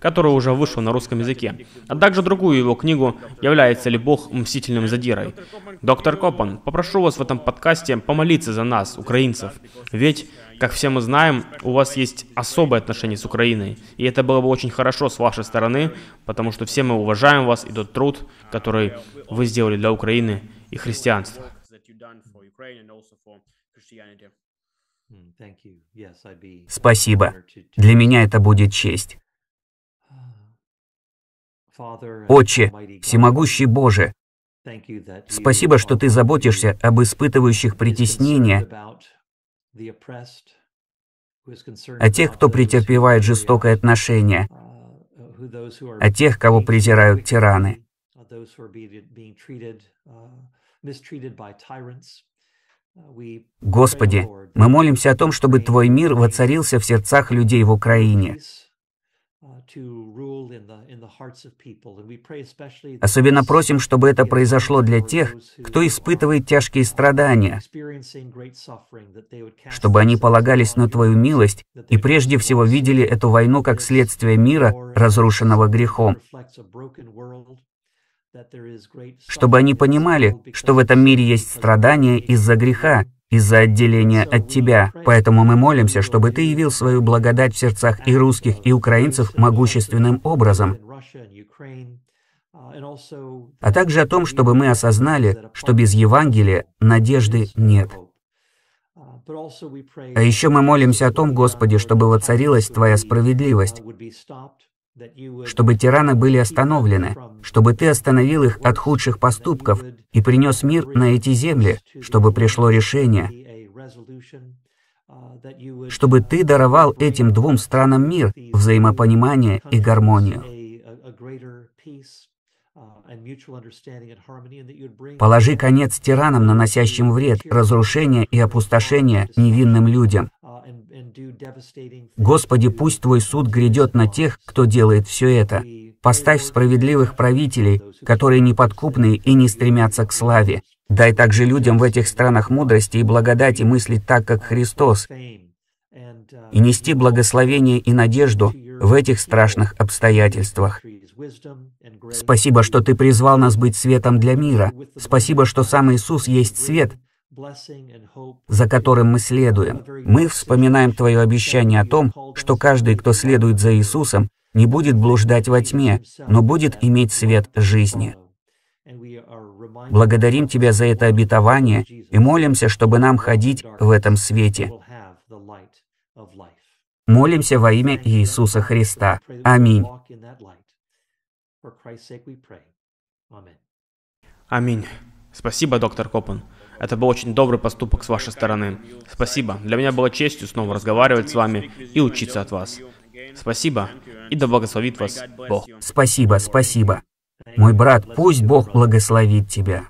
[SPEAKER 2] которая уже вышла на русском языке, а также другую его книгу «Является ли Бог мстительным задирой?». Доктор Копан, попрошу вас в этом подкасте помолиться за нас, украинцев, ведь, как все мы знаем, у вас есть особое отношение с Украиной, и это было бы очень хорошо с вашей стороны, потому что все мы уважаем вас и тот труд, который вы сделали для Украины и христианства.
[SPEAKER 1] Спасибо. Для меня это будет честь. Отче, всемогущий Боже, спасибо, что Ты заботишься об испытывающих притеснения, о тех, кто претерпевает жестокое отношение, uh, о тех, кого презирают тираны. Господи, мы молимся о том, чтобы Твой мир воцарился в сердцах людей в Украине. Особенно просим, чтобы это произошло для тех, кто испытывает тяжкие страдания, чтобы они полагались на Твою милость и прежде всего видели эту войну как следствие мира, разрушенного грехом, чтобы они понимали, что в этом мире есть страдания из-за греха, из-за отделения от Тебя. Поэтому мы молимся, чтобы Ты явил свою благодать в сердцах и русских, и украинцев могущественным образом. а также о том, чтобы мы осознали, что без Евангелия надежды нет. А еще мы молимся о том, Господи, чтобы воцарилась Твоя справедливость, чтобы тираны были остановлены, чтобы Ты остановил их от худших поступков и принес мир на эти земли, чтобы пришло решение, чтобы Ты даровал этим двум странам мир, взаимопонимание и гармонию. Положи конец тиранам, наносящим вред, разрушение и опустошение невинным людям. Господи, пусть Твой суд грядет на тех, кто делает все это. Поставь справедливых правителей, которые неподкупные и не стремятся к славе. Дай также людям в этих странах мудрости и благодати мыслить так, как Христос, и нести благословение и надежду в этих страшных обстоятельствах. Спасибо, что Ты призвал нас быть светом для мира. Спасибо, что сам Иисус есть свет, за которым мы следуем. Мы вспоминаем Твое обещание о том, что каждый, кто следует за Иисусом, не будет блуждать во тьме, но будет иметь свет жизни. Благодарим Тебя за это обетование и молимся, чтобы нам ходить в этом свете. Молимся во имя Иисуса Христа. Аминь.
[SPEAKER 2] Аминь. Спасибо, доктор Копан. Это был очень добрый поступок с вашей стороны. Спасибо. Для меня было честью снова разговаривать с вами и учиться от вас. Спасибо. И да благословит вас Бог.
[SPEAKER 1] Спасибо, спасибо. Мой брат, пусть Бог благословит тебя.